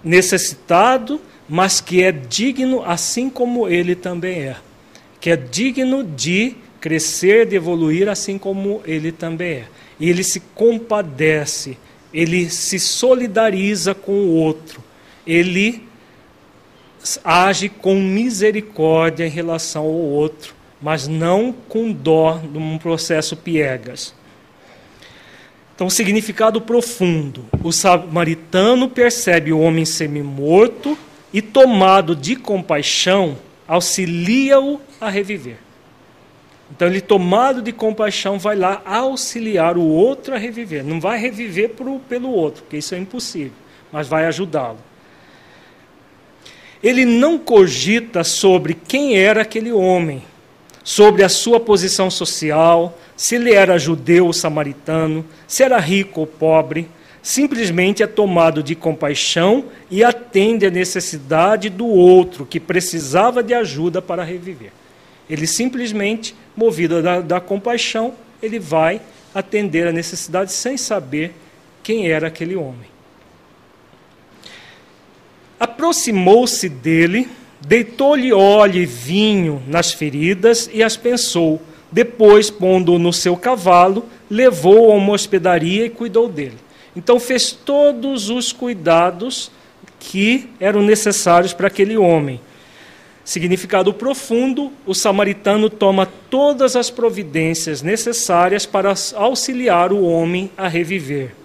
necessitado, mas que é digno assim como ele também é. Que é digno de crescer, de evoluir assim como ele também é. E ele se compadece, ele se solidariza com o outro, ele age com misericórdia em relação ao outro, mas não com dó num processo piegas. Então, significado profundo. O samaritano percebe o homem semi-morto e, tomado de compaixão, auxilia-o a reviver. Então, ele, tomado de compaixão, vai lá auxiliar o outro a reviver. Não vai reviver pro, pelo outro, porque isso é impossível, mas vai ajudá-lo. Ele não cogita sobre quem era aquele homem, sobre a sua posição social, se ele era judeu ou samaritano, se era rico ou pobre. Simplesmente é tomado de compaixão e atende à necessidade do outro que precisava de ajuda para reviver. Ele simplesmente, movido da, da compaixão, ele vai atender a necessidade sem saber quem era aquele homem. Aproximou-se dele, deitou-lhe óleo e vinho nas feridas e as pensou. Depois, pondo-o no seu cavalo, levou-o a uma hospedaria e cuidou dele. Então, fez todos os cuidados que eram necessários para aquele homem. Significado profundo: o samaritano toma todas as providências necessárias para auxiliar o homem a reviver.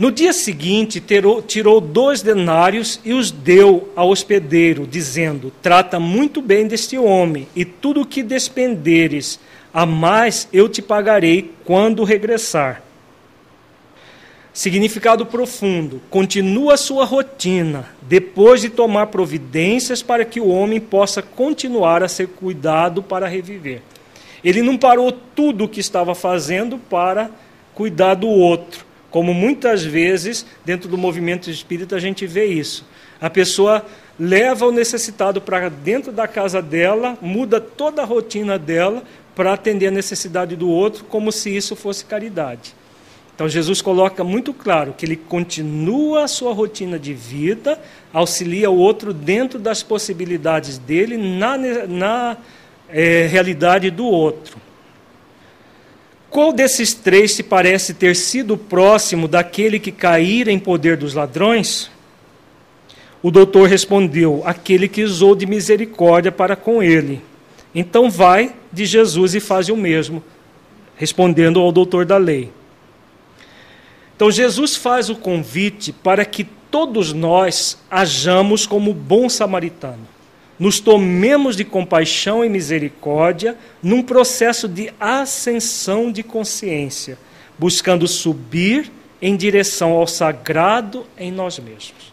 No dia seguinte, tirou, dois denários e os deu ao hospedeiro, dizendo: Trata muito bem deste homem, e tudo o que despenderes a mais eu te pagarei quando regressar. Significado profundo: continua sua rotina, depois de tomar providências para que o homem possa continuar a ser cuidado para reviver. Ele não parou tudo o que estava fazendo para cuidar do outro, como muitas vezes dentro do movimento espírita a gente vê isso. A pessoa leva o necessitado para dentro da casa dela, muda toda a rotina dela para atender a necessidade do outro, como se isso fosse caridade. Então Jesus coloca muito claro que ele continua a sua rotina de vida, auxilia o outro dentro das possibilidades dele, na, na é, realidade do outro. Qual desses três se parece ter sido próximo daquele que caíra em poder dos ladrões? O doutor respondeu: aquele que usou de misericórdia para com ele. Então vai de Jesus e faz o mesmo, respondendo ao doutor da lei. Então Jesus faz o convite para que todos nós hajamos como bom samaritano. Nos tomemos de compaixão e misericórdia num processo de ascensão de consciência, buscando subir em direção ao sagrado em nós mesmos.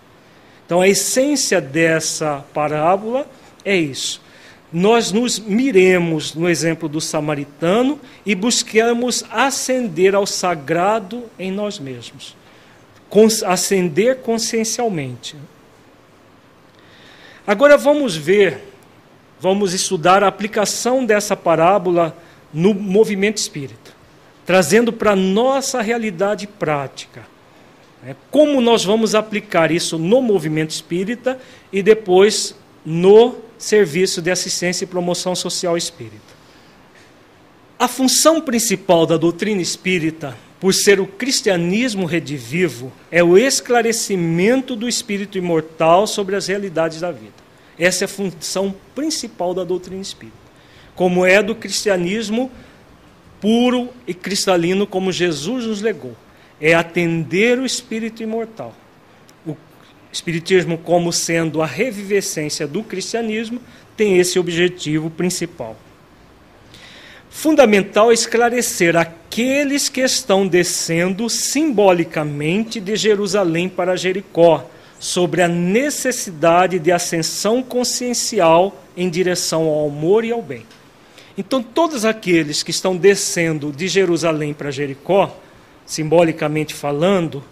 Então a essência dessa parábola é isso nós nos miremos no exemplo do samaritano e busquemos ascender ao sagrado em nós mesmos. Ascender consciencialmente. Agora vamos ver, vamos estudar a aplicação dessa parábola no movimento espírita, trazendo para nossa realidade prática. Né? Como nós vamos aplicar isso no movimento espírita e depois no serviço de assistência e promoção social espírita. A função principal da doutrina espírita, por ser o cristianismo redivivo, é o esclarecimento do espírito imortal sobre as realidades da vida. Essa é a função principal da doutrina espírita. Como é do cristianismo puro e cristalino, como Jesus nos legou. É atender o espírito imortal. Espiritismo, como sendo a revivescência do cristianismo, tem esse objetivo principal. Fundamental esclarecer aqueles que estão descendo simbolicamente de Jerusalém para Jericó, sobre a necessidade de ascensão consciencial em direção ao amor e ao bem. Então, todos aqueles que estão descendo de Jerusalém para Jericó, simbolicamente falando,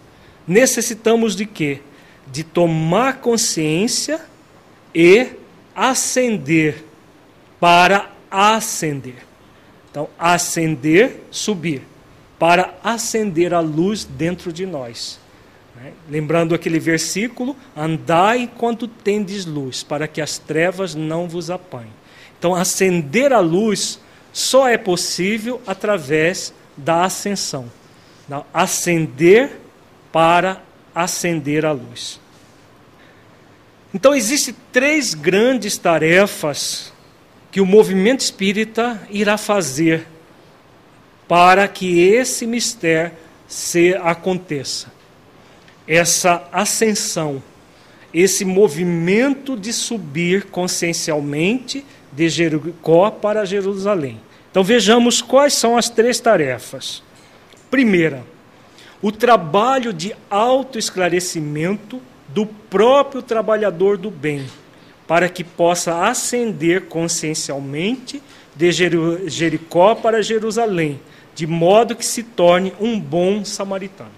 necessitamos de quê? de tomar consciência e ascender para ascender. Então, ascender, subir, para acender a luz dentro de nós. Né? Lembrando aquele versículo: andai enquanto tendes luz, para que as trevas não vos apanhem. Então, acender a luz só é possível através da ascensão. Não, acender para acender a luz. Então existem três grandes tarefas que o movimento espírita irá fazer para que esse mistério se aconteça. Essa ascensão, esse movimento de subir consciencialmente de Jericó para Jerusalém. Então vejamos quais são as três tarefas. Primeira, o trabalho de autoesclarecimento do próprio trabalhador do bem, para que possa ascender consciencialmente de Jericó para Jerusalém, de modo que se torne um bom samaritano.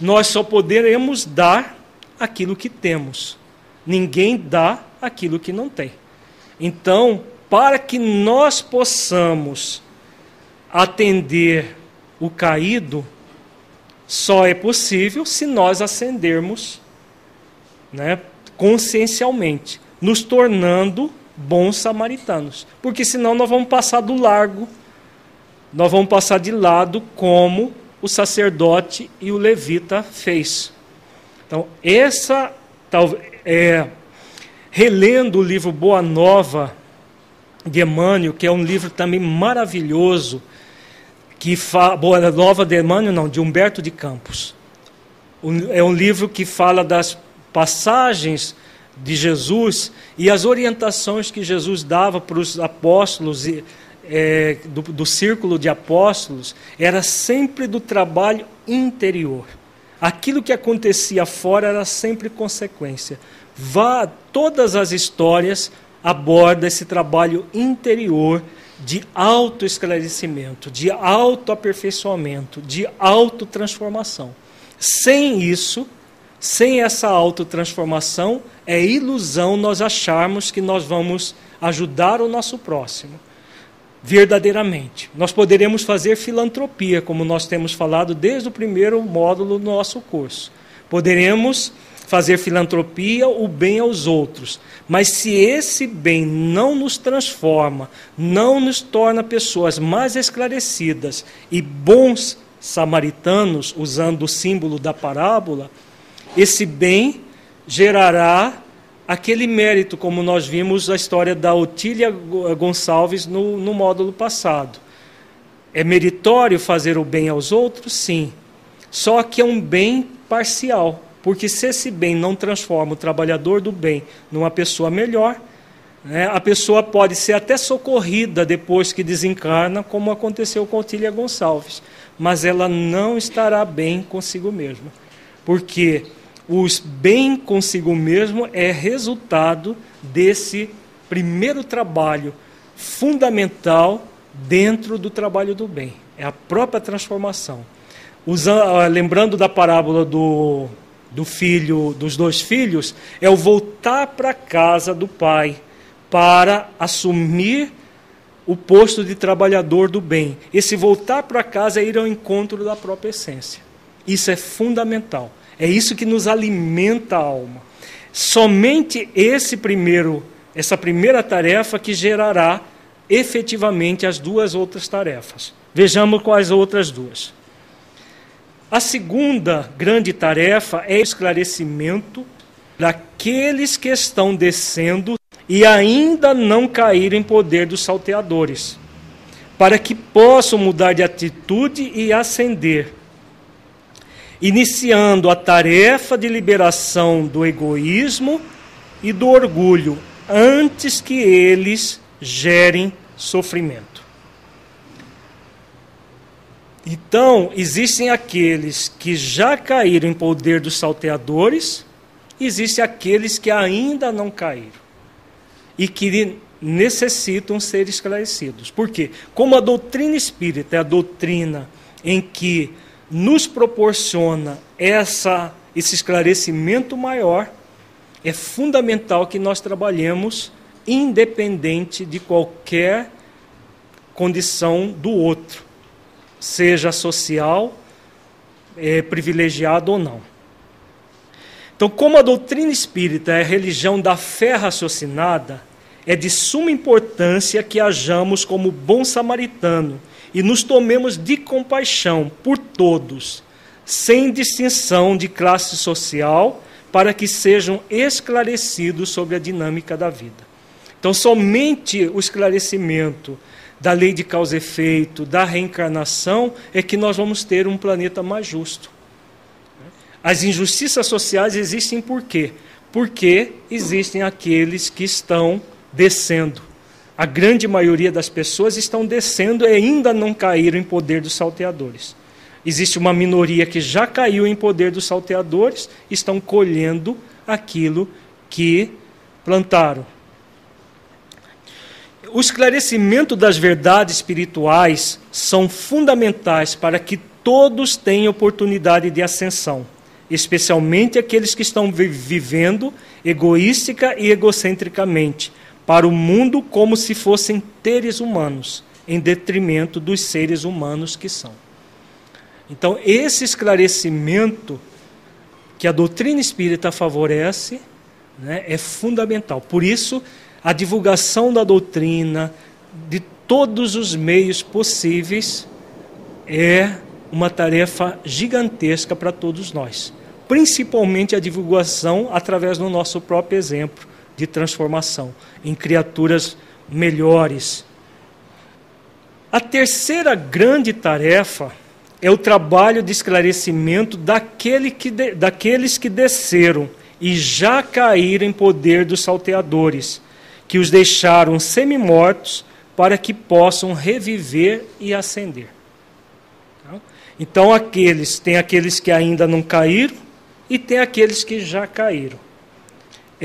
Nós só poderemos dar aquilo que temos. Ninguém dá aquilo que não tem. Então, para que nós possamos atender o caído, só é possível se nós ascendermos né, consciencialmente, nos tornando bons samaritanos. Porque senão nós vamos passar do largo, nós vamos passar de lado como o sacerdote e o levita fez. Então, essa é, relendo o livro Boa Nova de Emmanuel, que é um livro também maravilhoso, que fala, Boa Nova de Emmanuel, não, de Humberto de Campos. É um livro que fala das passagens de Jesus e as orientações que Jesus dava para os apóstolos e, é, do, do círculo de apóstolos era sempre do trabalho interior. Aquilo que acontecia fora era sempre consequência. Vá, todas as histórias abordam esse trabalho interior de autoesclarecimento, de autoaperfeiçoamento, de autotransformação. Sem isso, sem essa autotransformação, é ilusão nós acharmos que nós vamos ajudar o nosso próximo. Verdadeiramente. Nós poderemos fazer filantropia, como nós temos falado desde o primeiro módulo do nosso curso. Poderemos fazer filantropia, o bem aos outros. Mas se esse bem não nos transforma, não nos torna pessoas mais esclarecidas e bons samaritanos, usando o símbolo da parábola, esse bem gerará aquele mérito, como nós vimos a história da Otília Gonçalves no, no módulo passado. É meritório fazer o bem aos outros? Sim. Só que é um bem parcial. Porque se esse bem não transforma o trabalhador do bem numa pessoa melhor, né, a pessoa pode ser até socorrida depois que desencarna, como aconteceu com Otília Gonçalves, mas ela não estará bem consigo mesma. Porque o bem consigo mesmo é resultado desse primeiro trabalho fundamental dentro do trabalho do bem. É a própria transformação. Usando, ah, lembrando da parábola do, do filho, dos dois filhos, é o voltar para a casa do pai para assumir o posto de trabalhador do bem. Esse voltar para casa é ir ao encontro da própria essência. Isso é fundamental. É isso que nos alimenta a alma. Somente esse primeiro, essa primeira tarefa que gerará efetivamente as duas outras tarefas. Vejamos quais outras duas. A segunda grande tarefa é esclarecimento daqueles que estão descendo e ainda não caíram em poder dos salteadores, para que possam mudar de atitude e ascender iniciando a tarefa de liberação do egoísmo e do orgulho antes que eles gerem sofrimento. Então, existem aqueles que já caíram em poder dos salteadores, existem aqueles que ainda não caíram e que necessitam ser esclarecidos. Por quê? Como a doutrina espírita é a doutrina em que nos proporciona essa, esse esclarecimento maior, é fundamental que nós trabalhemos independente de qualquer condição do outro, seja social, é, privilegiado ou não. Então, como a doutrina espírita é a religião da fé raciocinada, é de suma importância que hajamos como bom samaritano e nos tomemos de compaixão por todos, sem distinção de classe social, para que sejam esclarecidos sobre a dinâmica da vida. Então, somente o esclarecimento da lei de causa e efeito, da reencarnação, é que nós vamos ter um planeta mais justo. As injustiças sociais existem por quê? Porque existem aqueles que estão descendo. A grande maioria das pessoas estão descendo e ainda não caíram em poder dos salteadores. Existe uma minoria que já caiu em poder dos salteadores, estão colhendo aquilo que plantaram. O esclarecimento das verdades espirituais são fundamentais para que todos tenham oportunidade de ascensão, especialmente aqueles que estão vivendo egoística e egocentricamente para o mundo como se fossem seres humanos, em detrimento dos seres humanos que são. Então, esse esclarecimento que a doutrina espírita favorece né, é fundamental. Por isso, a divulgação da doutrina de todos os meios possíveis é uma tarefa gigantesca para todos nós, principalmente a divulgação através do nosso próprio exemplo de transformação em criaturas melhores. A terceira grande tarefa é o trabalho de esclarecimento daquele que de, daqueles que desceram e já caíram em poder dos salteadores, que os deixaram semi-mortos para que possam reviver e ascender. Então, aqueles, tem aqueles que ainda não caíram e tem aqueles que já caíram.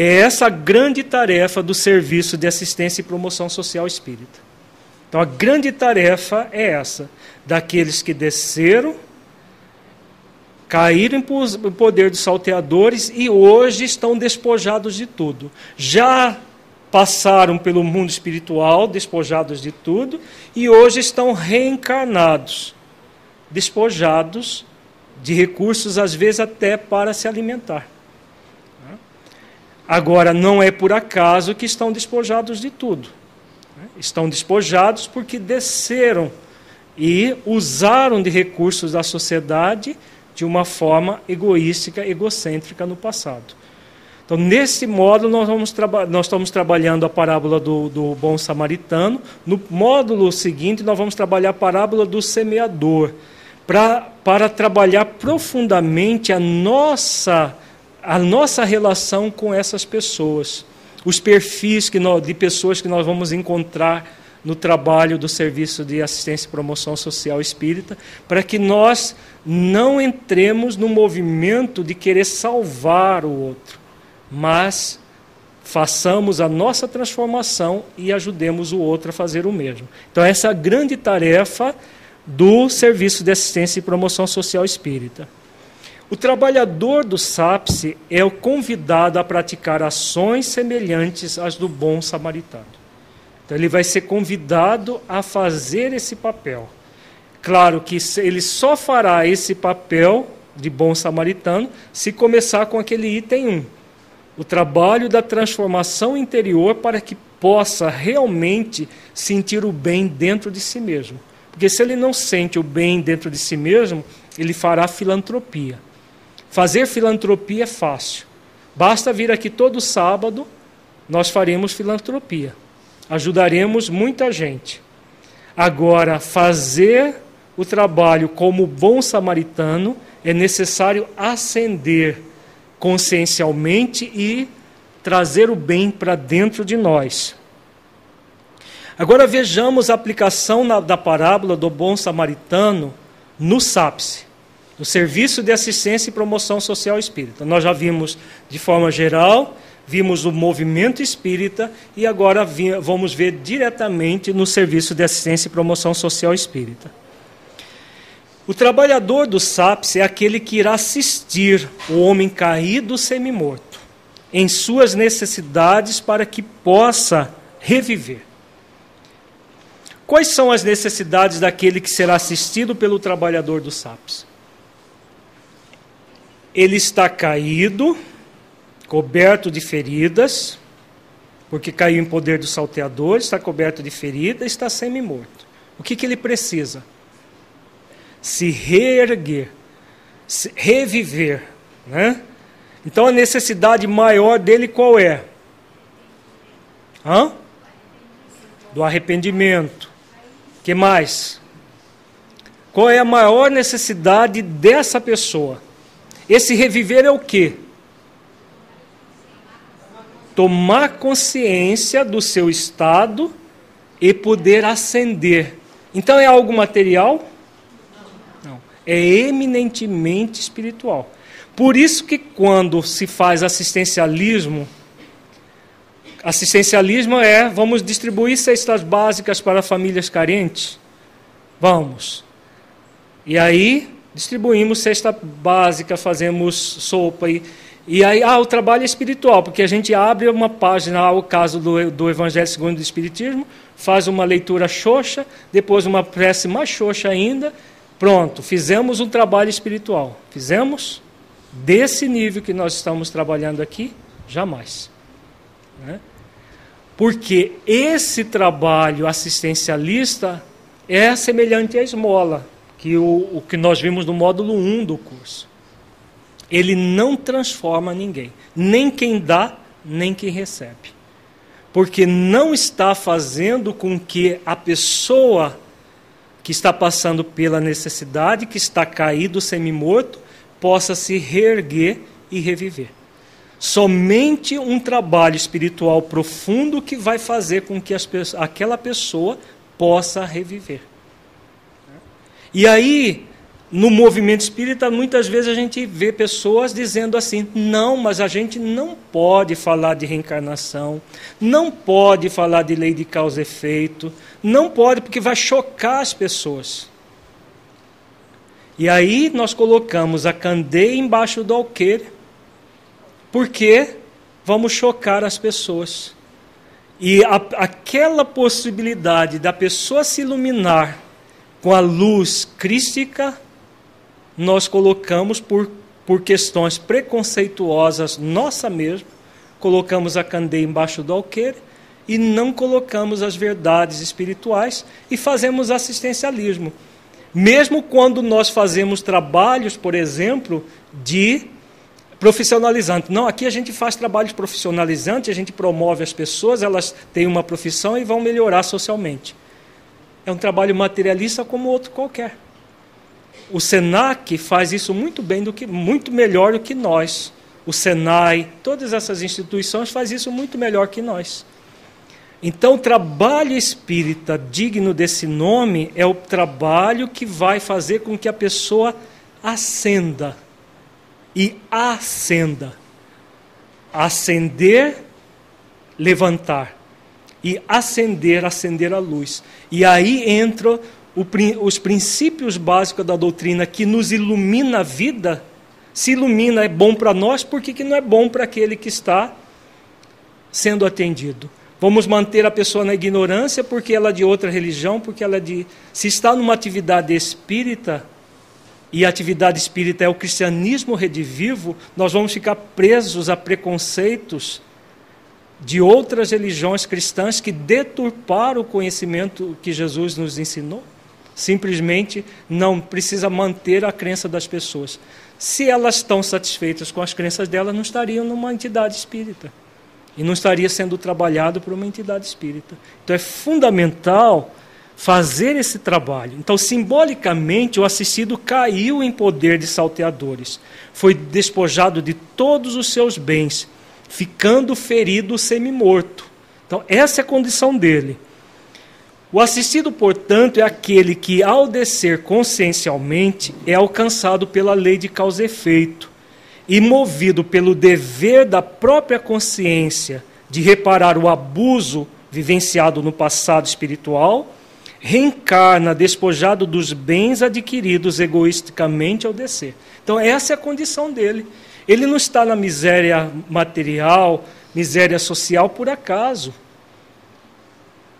É essa a grande tarefa do Serviço de Assistência e Promoção Social Espírita. Então, a grande tarefa é essa: daqueles que desceram, caíram em poder dos salteadores e hoje estão despojados de tudo. Já passaram pelo mundo espiritual, despojados de tudo, e hoje estão reencarnados, despojados de recursos, às vezes até para se alimentar. Agora, não é por acaso que estão despojados de tudo. Estão despojados porque desceram e usaram de recursos da sociedade de uma forma egoística, egocêntrica no passado. Então, nesse módulo, nós, vamos nós estamos trabalhando a parábola do, do bom samaritano. No módulo seguinte, nós vamos trabalhar a parábola do semeador, pra, para trabalhar profundamente a nossa a nossa relação com essas pessoas, os perfis que nós, de pessoas que nós vamos encontrar no trabalho do Serviço de Assistência e Promoção Social Espírita, para que nós não entremos no movimento de querer salvar o outro, mas façamos a nossa transformação e ajudemos o outro a fazer o mesmo. Então, essa é a grande tarefa do Serviço de Assistência e Promoção Social Espírita. O trabalhador do SAPSE é o convidado a praticar ações semelhantes às do bom samaritano. Então, ele vai ser convidado a fazer esse papel. Claro que ele só fará esse papel de bom samaritano se começar com aquele item 1. O trabalho da transformação interior para que possa realmente sentir o bem dentro de si mesmo. Porque se ele não sente o bem dentro de si mesmo, ele fará filantropia. Fazer filantropia é fácil. Basta vir aqui todo sábado, nós faremos filantropia. Ajudaremos muita gente. Agora, fazer o trabalho como bom samaritano é necessário ascender consciencialmente e trazer o bem para dentro de nós. Agora vejamos a aplicação na, da parábola do bom samaritano no SAPSE do Serviço de Assistência e Promoção Social Espírita. Nós já vimos de forma geral, vimos o movimento espírita e agora vamos ver diretamente no Serviço de Assistência e Promoção Social Espírita. O trabalhador do SAPS é aquele que irá assistir o homem caído semi-morto em suas necessidades para que possa reviver. Quais são as necessidades daquele que será assistido pelo trabalhador do SAPS? Ele está caído, coberto de feridas, porque caiu em poder do salteador, está coberto de feridas, está semi-morto. O que, que ele precisa? Se reerguer, se reviver. Né? Então a necessidade maior dele qual é? Hã? Do arrependimento. Que mais? Qual é a maior necessidade dessa pessoa? Esse reviver é o quê? Tomar consciência do seu estado e poder ascender. Então é algo material? Não. É eminentemente espiritual. Por isso que quando se faz assistencialismo, assistencialismo é vamos distribuir cestas básicas para famílias carentes. Vamos. E aí distribuímos cesta básica, fazemos sopa e e aí, ah, o trabalho é espiritual, porque a gente abre uma página, ao caso do, do Evangelho segundo o Espiritismo, faz uma leitura xoxa, depois uma prece mais xoxa ainda, pronto, fizemos um trabalho espiritual. Fizemos? Desse nível que nós estamos trabalhando aqui, jamais. Né? Porque esse trabalho assistencialista é semelhante à esmola, que o, o que nós vimos no módulo 1 do curso. Ele não transforma ninguém, nem quem dá, nem quem recebe. Porque não está fazendo com que a pessoa que está passando pela necessidade, que está caído, semi-morto, possa se reerguer e reviver. Somente um trabalho espiritual profundo que vai fazer com que aquela pessoa possa reviver. E aí, no movimento espírita, muitas vezes a gente vê pessoas dizendo assim: não, mas a gente não pode falar de reencarnação, não pode falar de lei de causa e efeito, não pode porque vai chocar as pessoas. E aí nós colocamos a candeia embaixo do alqueire, porque vamos chocar as pessoas. E a, aquela possibilidade da pessoa se iluminar com a luz crística nós colocamos por, por questões preconceituosas nossa mesma, colocamos a candeia embaixo do alqueire e não colocamos as verdades espirituais e fazemos assistencialismo. Mesmo quando nós fazemos trabalhos, por exemplo, de profissionalizante. Não, aqui a gente faz trabalhos profissionalizantes, a gente promove as pessoas, elas têm uma profissão e vão melhorar socialmente. É um trabalho materialista como outro qualquer. O Senac faz isso muito bem, do que, muito melhor do que nós. O Senai, todas essas instituições fazem isso muito melhor que nós. Então, o trabalho espírita digno desse nome é o trabalho que vai fazer com que a pessoa ascenda e ascenda. Ascender, levantar. E ascender, acender a luz. E aí entra o, os princípios básicos da doutrina que nos ilumina a vida, se ilumina, é bom para nós, por que não é bom para aquele que está sendo atendido? Vamos manter a pessoa na ignorância porque ela é de outra religião, porque ela é de. Se está numa atividade espírita, e a atividade espírita é o cristianismo redivivo, nós vamos ficar presos a preconceitos de outras religiões cristãs que deturparam o conhecimento que Jesus nos ensinou. Simplesmente não precisa manter a crença das pessoas. Se elas estão satisfeitas com as crenças delas, não estariam numa entidade espírita. E não estaria sendo trabalhado por uma entidade espírita. Então é fundamental fazer esse trabalho. Então, simbolicamente, o assistido caiu em poder de salteadores. Foi despojado de todos os seus bens, ficando ferido semi-morto. Então, essa é a condição dele. O assistido, portanto, é aquele que, ao descer consciencialmente, é alcançado pela lei de causa e efeito e movido pelo dever da própria consciência de reparar o abuso vivenciado no passado espiritual, reencarna despojado dos bens adquiridos egoisticamente ao descer. Então, essa é a condição dele. Ele não está na miséria material, miséria social por acaso.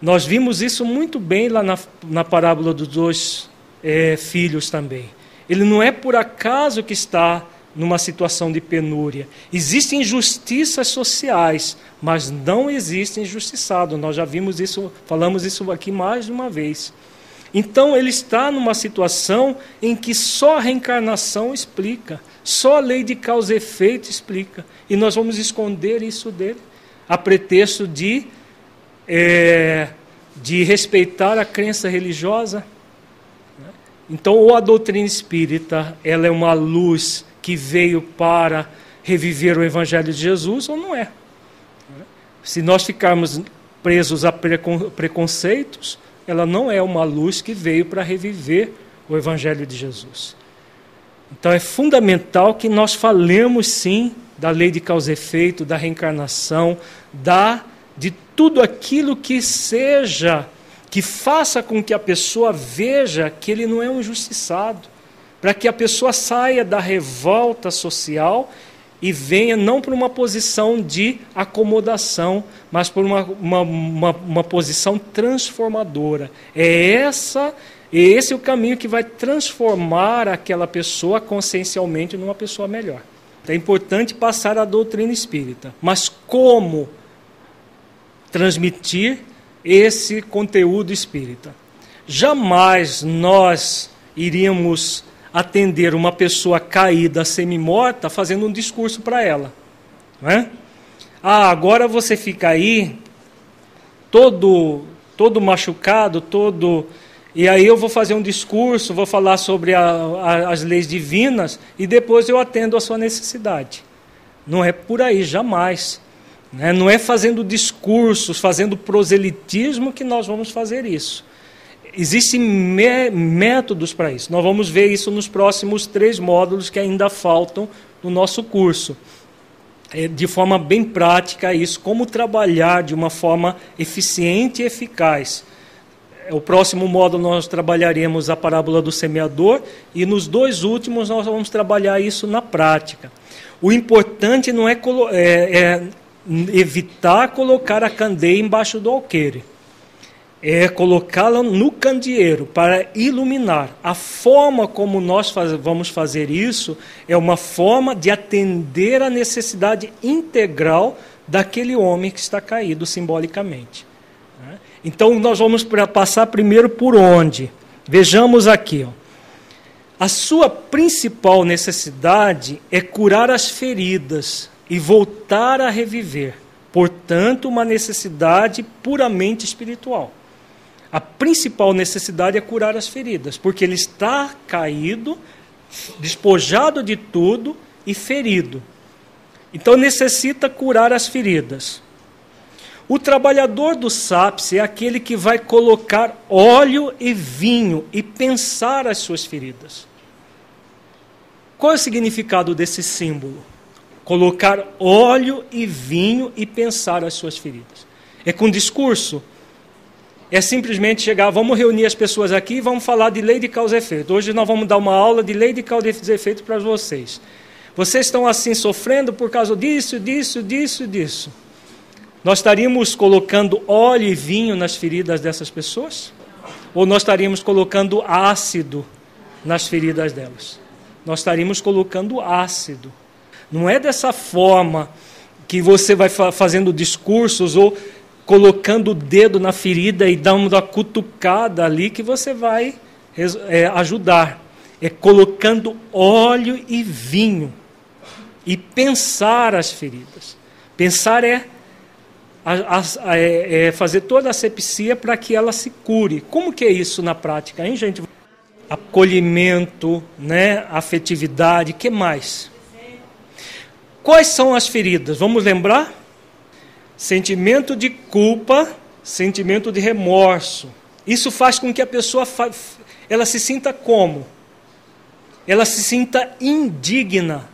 Nós vimos isso muito bem lá na, na parábola dos dois é, filhos também. Ele não é por acaso que está numa situação de penúria. Existem injustiças sociais, mas não existe injustiçado. Nós já vimos isso, falamos isso aqui mais de uma vez. Então ele está numa situação em que só a reencarnação explica, só a lei de causa e efeito explica. E nós vamos esconder isso dele, a pretexto de é, de respeitar a crença religiosa. Então, ou a doutrina espírita, ela é uma luz que veio para reviver o evangelho de Jesus ou não é. Se nós ficarmos presos a preconceitos, ela não é uma luz que veio para reviver o evangelho de Jesus. Então é fundamental que nós falemos sim da lei de causa e efeito, da reencarnação, da de tudo aquilo que seja que faça com que a pessoa veja que ele não é um injustiçado, para que a pessoa saia da revolta social e venha não por uma posição de acomodação, mas por uma, uma, uma, uma posição transformadora. É essa esse é o caminho que vai transformar aquela pessoa consciencialmente numa pessoa melhor. É importante passar a doutrina espírita, mas como transmitir esse conteúdo espírita? Jamais nós iríamos atender uma pessoa caída, semi-morta, fazendo um discurso para ela. Não é? Ah, agora você fica aí, todo, todo machucado, todo e aí eu vou fazer um discurso, vou falar sobre a, a, as leis divinas e depois eu atendo a sua necessidade. Não é por aí, jamais. Né? Não é fazendo discursos, fazendo proselitismo que nós vamos fazer isso. Existem métodos para isso. Nós vamos ver isso nos próximos três módulos que ainda faltam no nosso curso. É, de forma bem prática, isso, como trabalhar de uma forma eficiente e eficaz o próximo módulo nós trabalharemos a parábola do semeador e nos dois últimos nós vamos trabalhar isso na prática. O importante não é, é, é evitar colocar a candeia embaixo do alqueire. É colocá-la no candeeiro para iluminar. A forma como nós faz, vamos fazer isso é uma forma de atender a necessidade integral daquele homem que está caído simbolicamente. Então nós vamos passar primeiro por onde? Vejamos aqui. Ó. A sua principal necessidade é curar as feridas e voltar a reviver. Portanto, uma necessidade puramente espiritual. A principal necessidade é curar as feridas, porque ele está caído, despojado de tudo e ferido. Então necessita curar as feridas. O trabalhador do SAPS é aquele que vai colocar óleo e vinho e pensar as suas feridas. Qual é o significado desse símbolo? Colocar óleo e vinho e pensar as suas feridas. É com discurso? É simplesmente chegar, vamos reunir as pessoas aqui e vamos falar de lei de causa e efeito. Hoje nós vamos dar uma aula de lei de causa e efeito para vocês. Vocês estão assim sofrendo por causa disso, disso, disso, disso. Nós estaríamos colocando óleo e vinho nas feridas dessas pessoas? Ou nós estaríamos colocando ácido nas feridas delas? Nós estaríamos colocando ácido. Não é dessa forma que você vai fazendo discursos ou colocando o dedo na ferida e dando uma cutucada ali que você vai é, ajudar. É colocando óleo e vinho e pensar as feridas. Pensar é a, a, é, é fazer toda a sepsia para que ela se cure. Como que é isso na prática, hein, gente? Acolhimento, né? afetividade, que mais? Quais são as feridas? Vamos lembrar? Sentimento de culpa, sentimento de remorso. Isso faz com que a pessoa ela se sinta como? Ela se sinta indigna.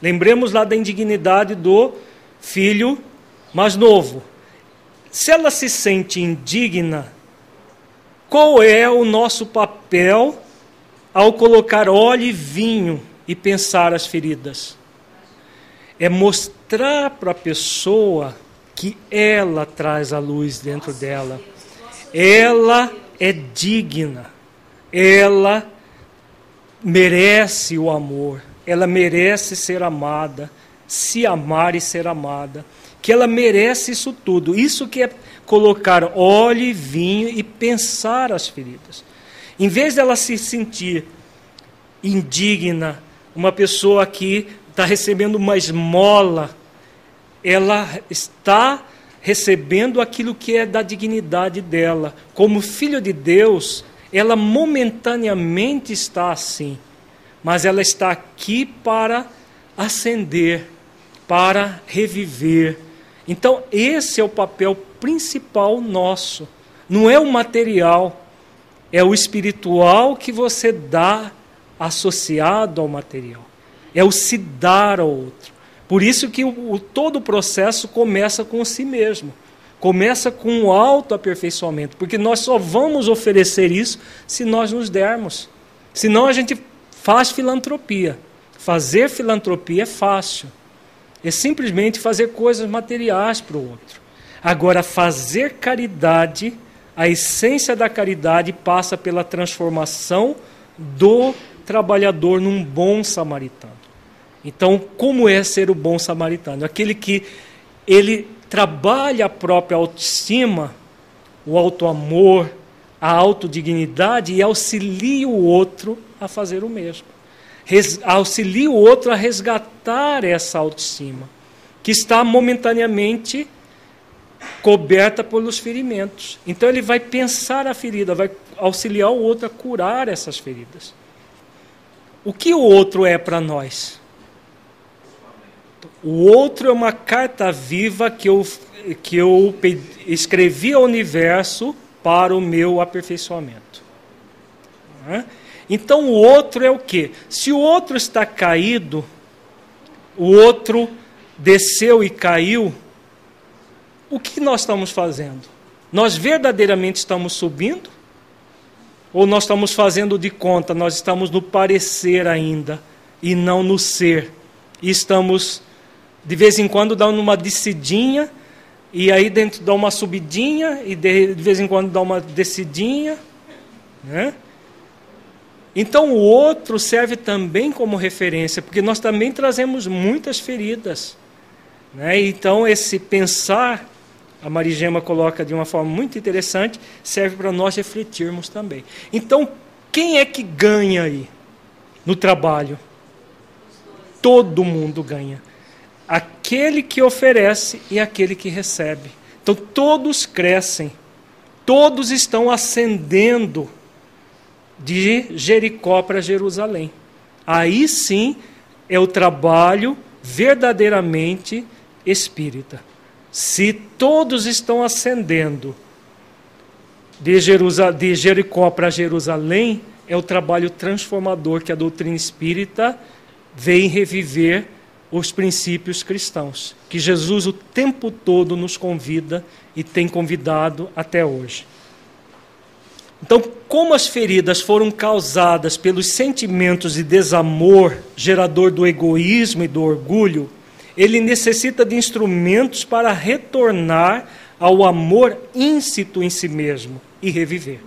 Lembremos lá da indignidade do filho mais novo, se ela se sente indigna, qual é o nosso papel ao colocar óleo e vinho e pensar as feridas? É mostrar para a pessoa que ela traz a luz dentro dela. Ela é digna. Ela merece o amor. Ela merece ser amada, se amar e ser amada que ela merece isso tudo. Isso que é colocar óleo e vinho e pensar as feridas. Em vez dela se sentir indigna, uma pessoa que está recebendo uma esmola, ela está recebendo aquilo que é da dignidade dela. Como filho de Deus, ela momentaneamente está assim, mas ela está aqui para ascender, para reviver. Então, esse é o papel principal nosso. Não é o material, é o espiritual que você dá associado ao material. É o se dar ao outro. Por isso que o, o, todo o processo começa com si mesmo. Começa com o autoaperfeiçoamento, porque nós só vamos oferecer isso se nós nos dermos. Senão a gente faz filantropia. Fazer filantropia é fácil. É simplesmente fazer coisas materiais para o outro. Agora, fazer caridade, a essência da caridade passa pela transformação do trabalhador num bom samaritano. Então, como é ser o bom samaritano? Aquele que ele trabalha a própria autoestima, o auto-amor, a autodignidade e auxilia o outro a fazer o mesmo. Auxilia o outro a resgatar essa autoestima, que está momentaneamente coberta pelos ferimentos. Então ele vai pensar a ferida, vai auxiliar o outro a curar essas feridas. O que o outro é para nós? O outro é uma carta viva que eu, que eu escrevi ao universo para o meu aperfeiçoamento. Então o outro é o que? Se o outro está caído, o outro desceu e caiu, o que nós estamos fazendo? Nós verdadeiramente estamos subindo? Ou nós estamos fazendo de conta, nós estamos no parecer ainda e não no ser? E estamos de vez em quando dá uma descidinha, e aí dentro dá uma subidinha, e de, de vez em quando dá uma descidinha. Né? Então o outro serve também como referência, porque nós também trazemos muitas feridas. Né? Então esse pensar, a Marigema coloca de uma forma muito interessante, serve para nós refletirmos também. Então, quem é que ganha aí no trabalho? Todo mundo ganha aquele que oferece e aquele que recebe. Então todos crescem, todos estão ascendendo de Jericó para Jerusalém. Aí sim é o trabalho verdadeiramente espírita. Se todos estão ascendendo de, de Jericó para Jerusalém, é o trabalho transformador que a doutrina espírita vem reviver os princípios cristãos, que Jesus o tempo todo nos convida e tem convidado até hoje. Então, como as feridas foram causadas pelos sentimentos de desamor, gerador do egoísmo e do orgulho, ele necessita de instrumentos para retornar ao amor íncito em si mesmo e reviver.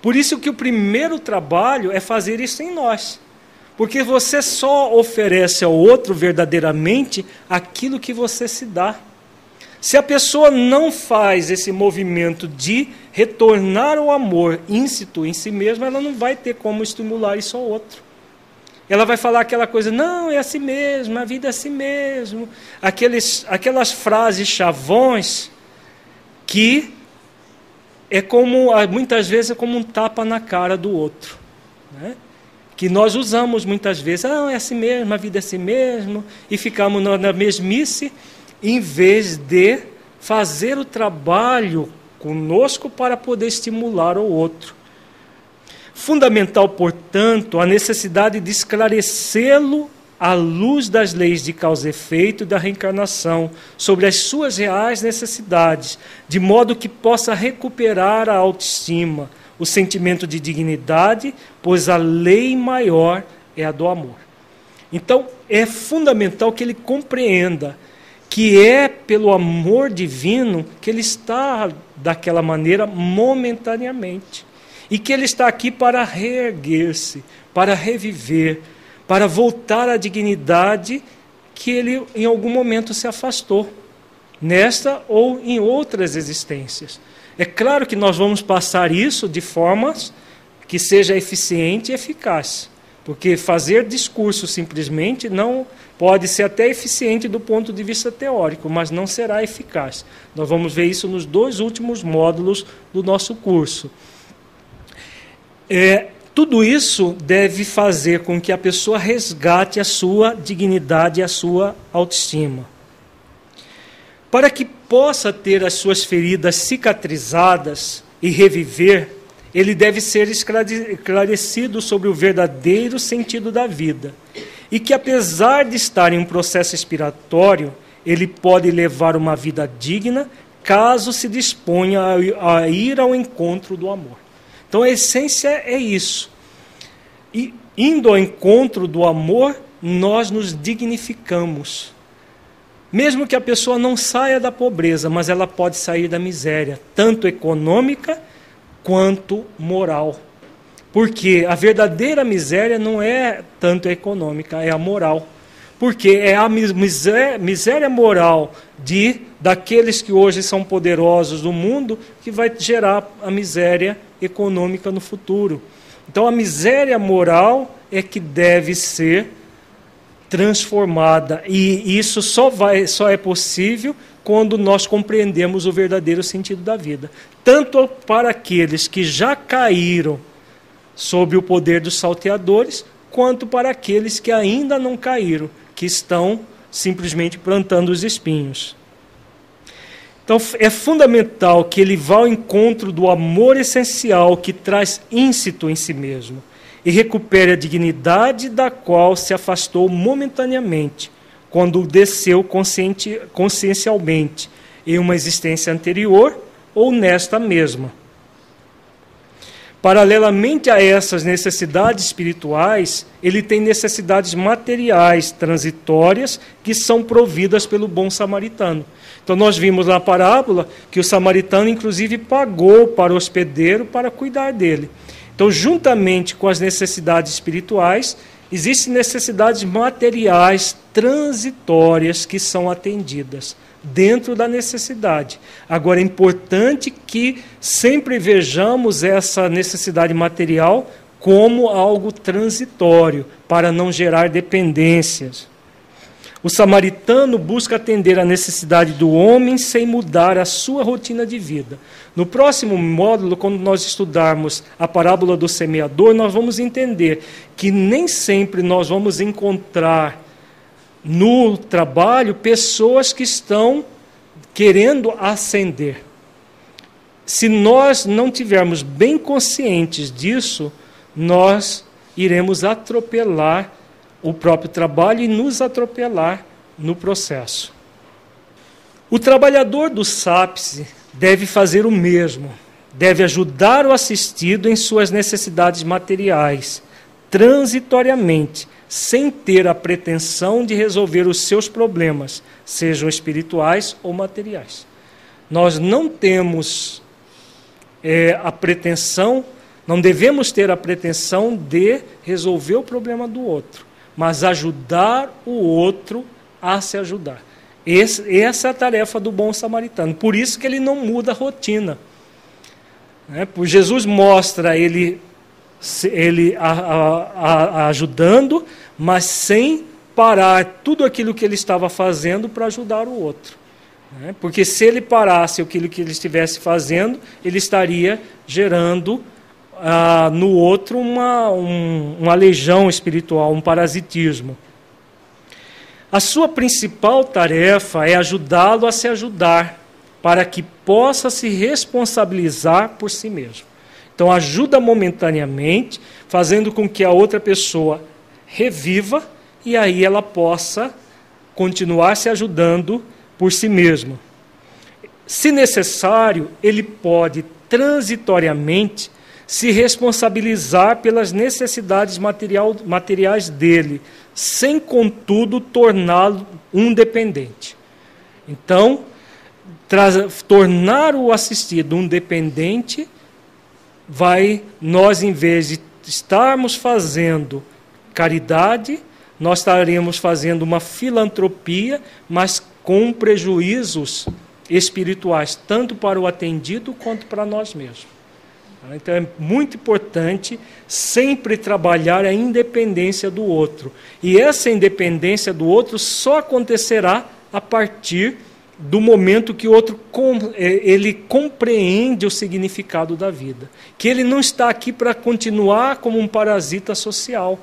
Por isso que o primeiro trabalho é fazer isso em nós. Porque você só oferece ao outro verdadeiramente aquilo que você se dá. Se a pessoa não faz esse movimento de retornar ao amor íncito em si mesma, ela não vai ter como estimular isso ao outro. Ela vai falar aquela coisa, não, é assim mesmo, a vida é assim mesmo. Aqueles, aquelas frases chavões que é como, muitas vezes, é como um tapa na cara do outro. Né? que nós usamos muitas vezes, ah, é assim mesmo, a vida é assim mesmo, e ficamos na mesmice, em vez de fazer o trabalho conosco para poder estimular o outro. Fundamental, portanto, a necessidade de esclarecê-lo à luz das leis de causa e efeito da reencarnação, sobre as suas reais necessidades, de modo que possa recuperar a autoestima, o sentimento de dignidade, pois a lei maior é a do amor. Então, é fundamental que ele compreenda que é pelo amor divino que ele está daquela maneira momentaneamente. E que ele está aqui para reerguer-se, para reviver, para voltar à dignidade que ele em algum momento se afastou, nesta ou em outras existências. É claro que nós vamos passar isso de formas que seja eficiente e eficaz. Porque fazer discurso simplesmente não pode ser até eficiente do ponto de vista teórico, mas não será eficaz. Nós vamos ver isso nos dois últimos módulos do nosso curso. É, tudo isso deve fazer com que a pessoa resgate a sua dignidade e a sua autoestima. Para que possa ter as suas feridas cicatrizadas e reviver, ele deve ser esclarecido sobre o verdadeiro sentido da vida. E que, apesar de estar em um processo expiratório, ele pode levar uma vida digna caso se disponha a ir ao encontro do amor. Então a essência é isso. E indo ao encontro do amor, nós nos dignificamos. Mesmo que a pessoa não saia da pobreza, mas ela pode sair da miséria, tanto econômica quanto moral. Porque a verdadeira miséria não é tanto econômica, é a moral. Porque é a miséria, miséria moral de daqueles que hoje são poderosos do mundo que vai gerar a miséria econômica no futuro. Então a miséria moral é que deve ser transformada e isso só vai só é possível quando nós compreendemos o verdadeiro sentido da vida, tanto para aqueles que já caíram sob o poder dos salteadores, quanto para aqueles que ainda não caíram, que estão simplesmente plantando os espinhos. Então é fundamental que ele vá ao encontro do amor essencial que traz íncito em si mesmo e recupere a dignidade da qual se afastou momentaneamente quando desceu consciente, consciencialmente em uma existência anterior ou nesta mesma. Paralelamente a essas necessidades espirituais, ele tem necessidades materiais transitórias que são providas pelo bom samaritano. Então nós vimos na parábola que o samaritano inclusive pagou para o hospedeiro para cuidar dele. Então, juntamente com as necessidades espirituais, existem necessidades materiais transitórias que são atendidas dentro da necessidade. Agora é importante que sempre vejamos essa necessidade material como algo transitório, para não gerar dependências. O samaritano busca atender à necessidade do homem sem mudar a sua rotina de vida. No próximo módulo, quando nós estudarmos a parábola do semeador, nós vamos entender que nem sempre nós vamos encontrar no trabalho pessoas que estão querendo ascender. Se nós não tivermos bem conscientes disso, nós iremos atropelar o próprio trabalho e nos atropelar no processo. O trabalhador do SAPS deve fazer o mesmo, deve ajudar o assistido em suas necessidades materiais, transitoriamente, sem ter a pretensão de resolver os seus problemas, sejam espirituais ou materiais. Nós não temos é, a pretensão, não devemos ter a pretensão de resolver o problema do outro mas ajudar o outro a se ajudar. Esse, essa é a tarefa do bom samaritano. Por isso que ele não muda a rotina. Né? Jesus mostra ele, ele a, a, a, ajudando, mas sem parar tudo aquilo que ele estava fazendo para ajudar o outro. Né? Porque se ele parasse aquilo que ele estivesse fazendo, ele estaria gerando ah, no outro uma, um, uma legião espiritual, um parasitismo. A sua principal tarefa é ajudá-lo a se ajudar, para que possa se responsabilizar por si mesmo. Então, ajuda momentaneamente, fazendo com que a outra pessoa reviva e aí ela possa continuar se ajudando por si mesma. Se necessário, ele pode transitoriamente se responsabilizar pelas necessidades material, materiais dele, sem, contudo, torná-lo um dependente. Então, tornar o assistido um dependente vai, nós, em vez de estarmos fazendo caridade, nós estaremos fazendo uma filantropia, mas com prejuízos espirituais, tanto para o atendido quanto para nós mesmos. Então é muito importante sempre trabalhar a independência do outro. E essa independência do outro só acontecerá a partir do momento que o outro é, ele compreende o significado da vida, que ele não está aqui para continuar como um parasita social.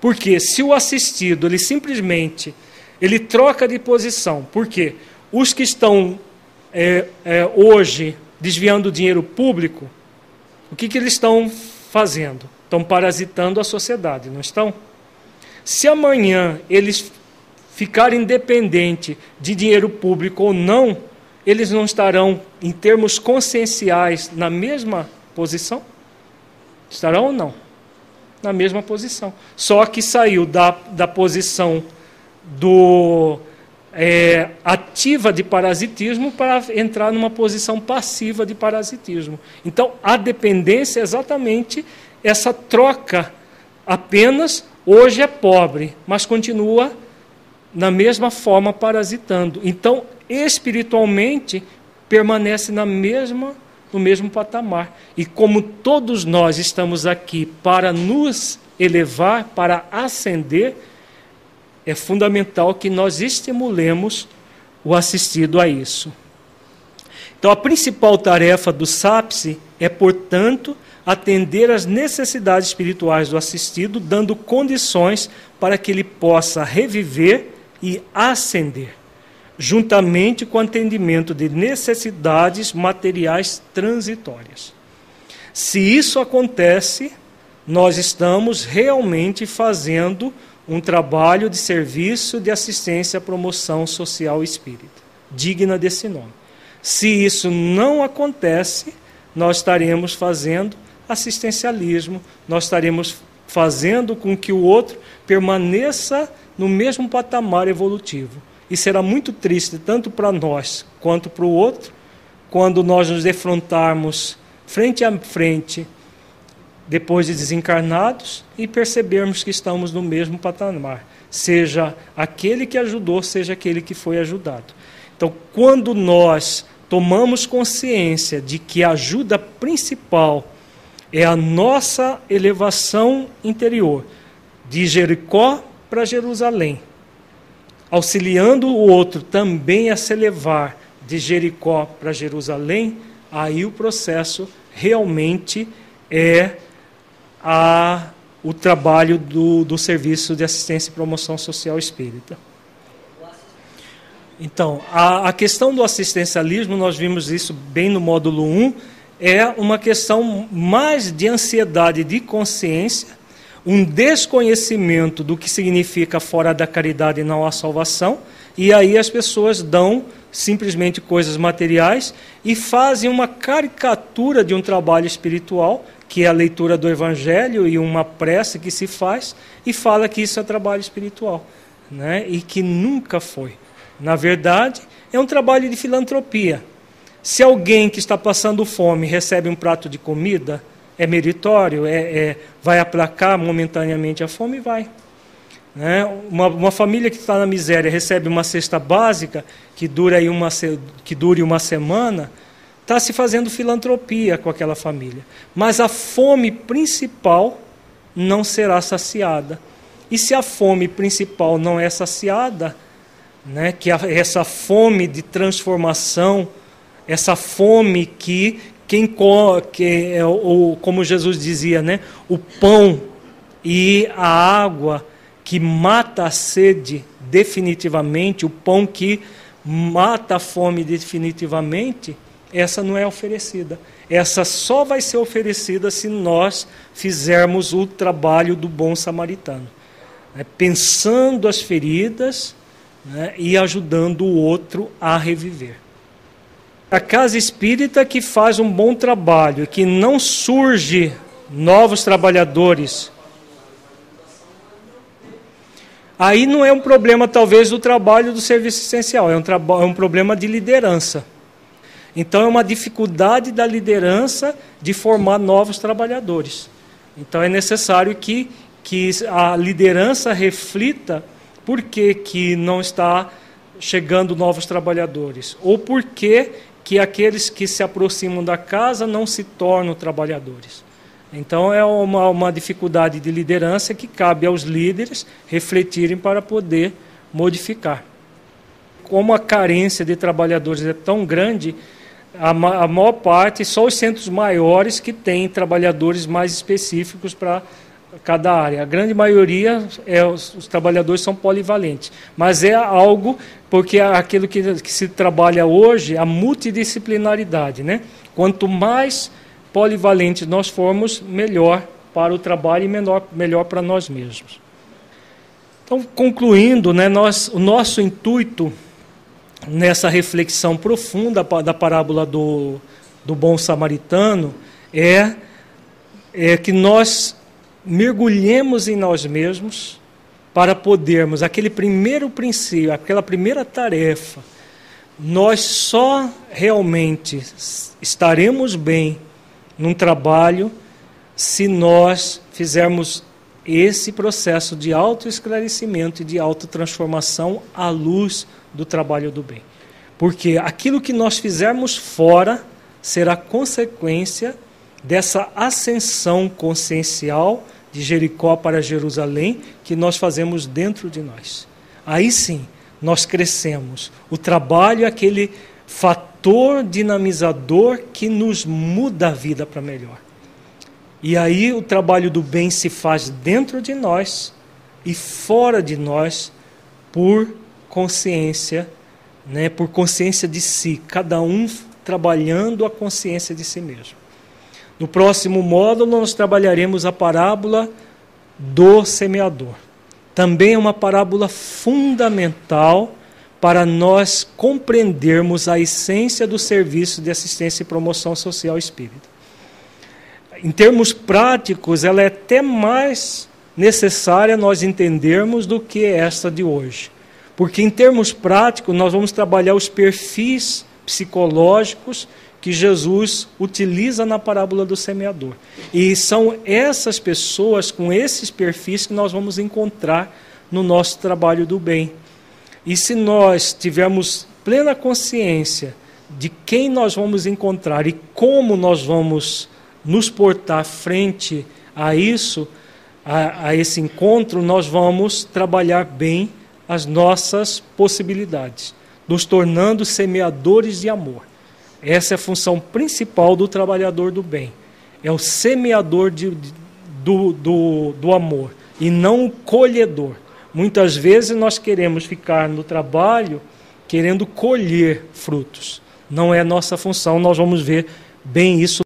Porque se o assistido ele simplesmente ele troca de posição, porque os que estão é, é, hoje desviando dinheiro público, o que, que eles estão fazendo? Estão parasitando a sociedade, não estão? Se amanhã eles ficarem dependentes de dinheiro público ou não, eles não estarão, em termos conscienciais, na mesma posição? Estarão ou não? Na mesma posição. Só que saiu da, da posição do é, ativa de parasitismo para entrar numa posição passiva de parasitismo. Então, a dependência é exatamente essa troca. Apenas hoje é pobre, mas continua na mesma forma parasitando. Então, espiritualmente, permanece na mesma no mesmo patamar. E como todos nós estamos aqui para nos elevar, para ascender, é fundamental que nós estimulemos o assistido a isso. Então, a principal tarefa do SAPSE é, portanto, atender às necessidades espirituais do assistido, dando condições para que ele possa reviver e ascender, juntamente com o atendimento de necessidades materiais transitórias. Se isso acontece, nós estamos realmente fazendo um trabalho de serviço de assistência à promoção social espírita, digna desse nome. Se isso não acontece, nós estaremos fazendo assistencialismo, nós estaremos fazendo com que o outro permaneça no mesmo patamar evolutivo. E será muito triste, tanto para nós quanto para o outro, quando nós nos defrontarmos frente a frente depois de desencarnados e percebermos que estamos no mesmo patamar, seja aquele que ajudou, seja aquele que foi ajudado. Então, quando nós tomamos consciência de que a ajuda principal é a nossa elevação interior, de Jericó para Jerusalém, auxiliando o outro também a se elevar de Jericó para Jerusalém, aí o processo realmente é a, o trabalho do, do Serviço de Assistência e Promoção Social Espírita. Então, a, a questão do assistencialismo, nós vimos isso bem no módulo 1, é uma questão mais de ansiedade de consciência, um desconhecimento do que significa fora da caridade não há salvação, e aí as pessoas dão simplesmente coisas materiais e fazem uma caricatura de um trabalho espiritual que é a leitura do Evangelho e uma prece que se faz, e fala que isso é trabalho espiritual, né? e que nunca foi. Na verdade, é um trabalho de filantropia. Se alguém que está passando fome recebe um prato de comida, é meritório, é, é vai aplacar momentaneamente a fome? Vai. Né? Uma, uma, família que está na miséria recebe uma cesta básica que, dura aí uma, que dure uma semana, está se fazendo filantropia com aquela família. Mas a fome principal não será saciada. E se a fome principal não é saciada, né, que a, essa fome de transformação, essa fome que quem que é, ou, como Jesus dizia, né, o pão e a água que mata a sede definitivamente, o pão que mata a fome definitivamente, essa não é oferecida. Essa só vai ser oferecida se nós fizermos o trabalho do bom samaritano. Né? Pensando as feridas né? e ajudando o outro a reviver. A casa espírita que faz um bom trabalho, que não surge novos trabalhadores. Aí não é um problema, talvez, do trabalho do serviço essencial, é um, é um problema de liderança. Então é uma dificuldade da liderança de formar novos trabalhadores. Então é necessário que, que a liderança reflita por que, que não está chegando novos trabalhadores? Ou por que, que aqueles que se aproximam da casa não se tornam trabalhadores? Então é uma, uma dificuldade de liderança que cabe aos líderes refletirem para poder modificar. Como a carência de trabalhadores é tão grande, a, a maior parte, só os centros maiores que têm trabalhadores mais específicos para cada área. A grande maioria, é, os, os, trabalhadores são polivalentes. Mas é algo, porque é aquilo que, que se trabalha hoje, a multidisciplinaridade. Né? Quanto mais polivalentes nós formos, melhor para o trabalho e menor, melhor para nós mesmos. Então, concluindo, né, nós, o nosso intuito nessa reflexão profunda da parábola do, do bom samaritano é, é que nós mergulhemos em nós mesmos para podermos, aquele primeiro princípio, aquela primeira tarefa, nós só realmente estaremos bem num trabalho se nós fizermos esse processo de autoesclarecimento e de autotransformação à luz do trabalho do bem. Porque aquilo que nós fizermos fora será consequência dessa ascensão consciencial de Jericó para Jerusalém que nós fazemos dentro de nós. Aí sim, nós crescemos. O trabalho é aquele fator dinamizador que nos muda a vida para melhor. E aí o trabalho do bem se faz dentro de nós e fora de nós por consciência, né, por consciência de si, cada um trabalhando a consciência de si mesmo. No próximo módulo nós trabalharemos a parábola do semeador. Também é uma parábola fundamental para nós compreendermos a essência do serviço de assistência e promoção social espírita. Em termos práticos, ela é até mais necessária nós entendermos do que esta de hoje. Porque, em termos práticos, nós vamos trabalhar os perfis psicológicos que Jesus utiliza na parábola do semeador. E são essas pessoas com esses perfis que nós vamos encontrar no nosso trabalho do bem. E se nós tivermos plena consciência de quem nós vamos encontrar e como nós vamos nos portar frente a isso, a, a esse encontro, nós vamos trabalhar bem as nossas possibilidades, nos tornando semeadores de amor. Essa é a função principal do trabalhador do bem. É o semeador de, de, do, do, do amor e não o colhedor. Muitas vezes nós queremos ficar no trabalho querendo colher frutos. Não é nossa função, nós vamos ver bem isso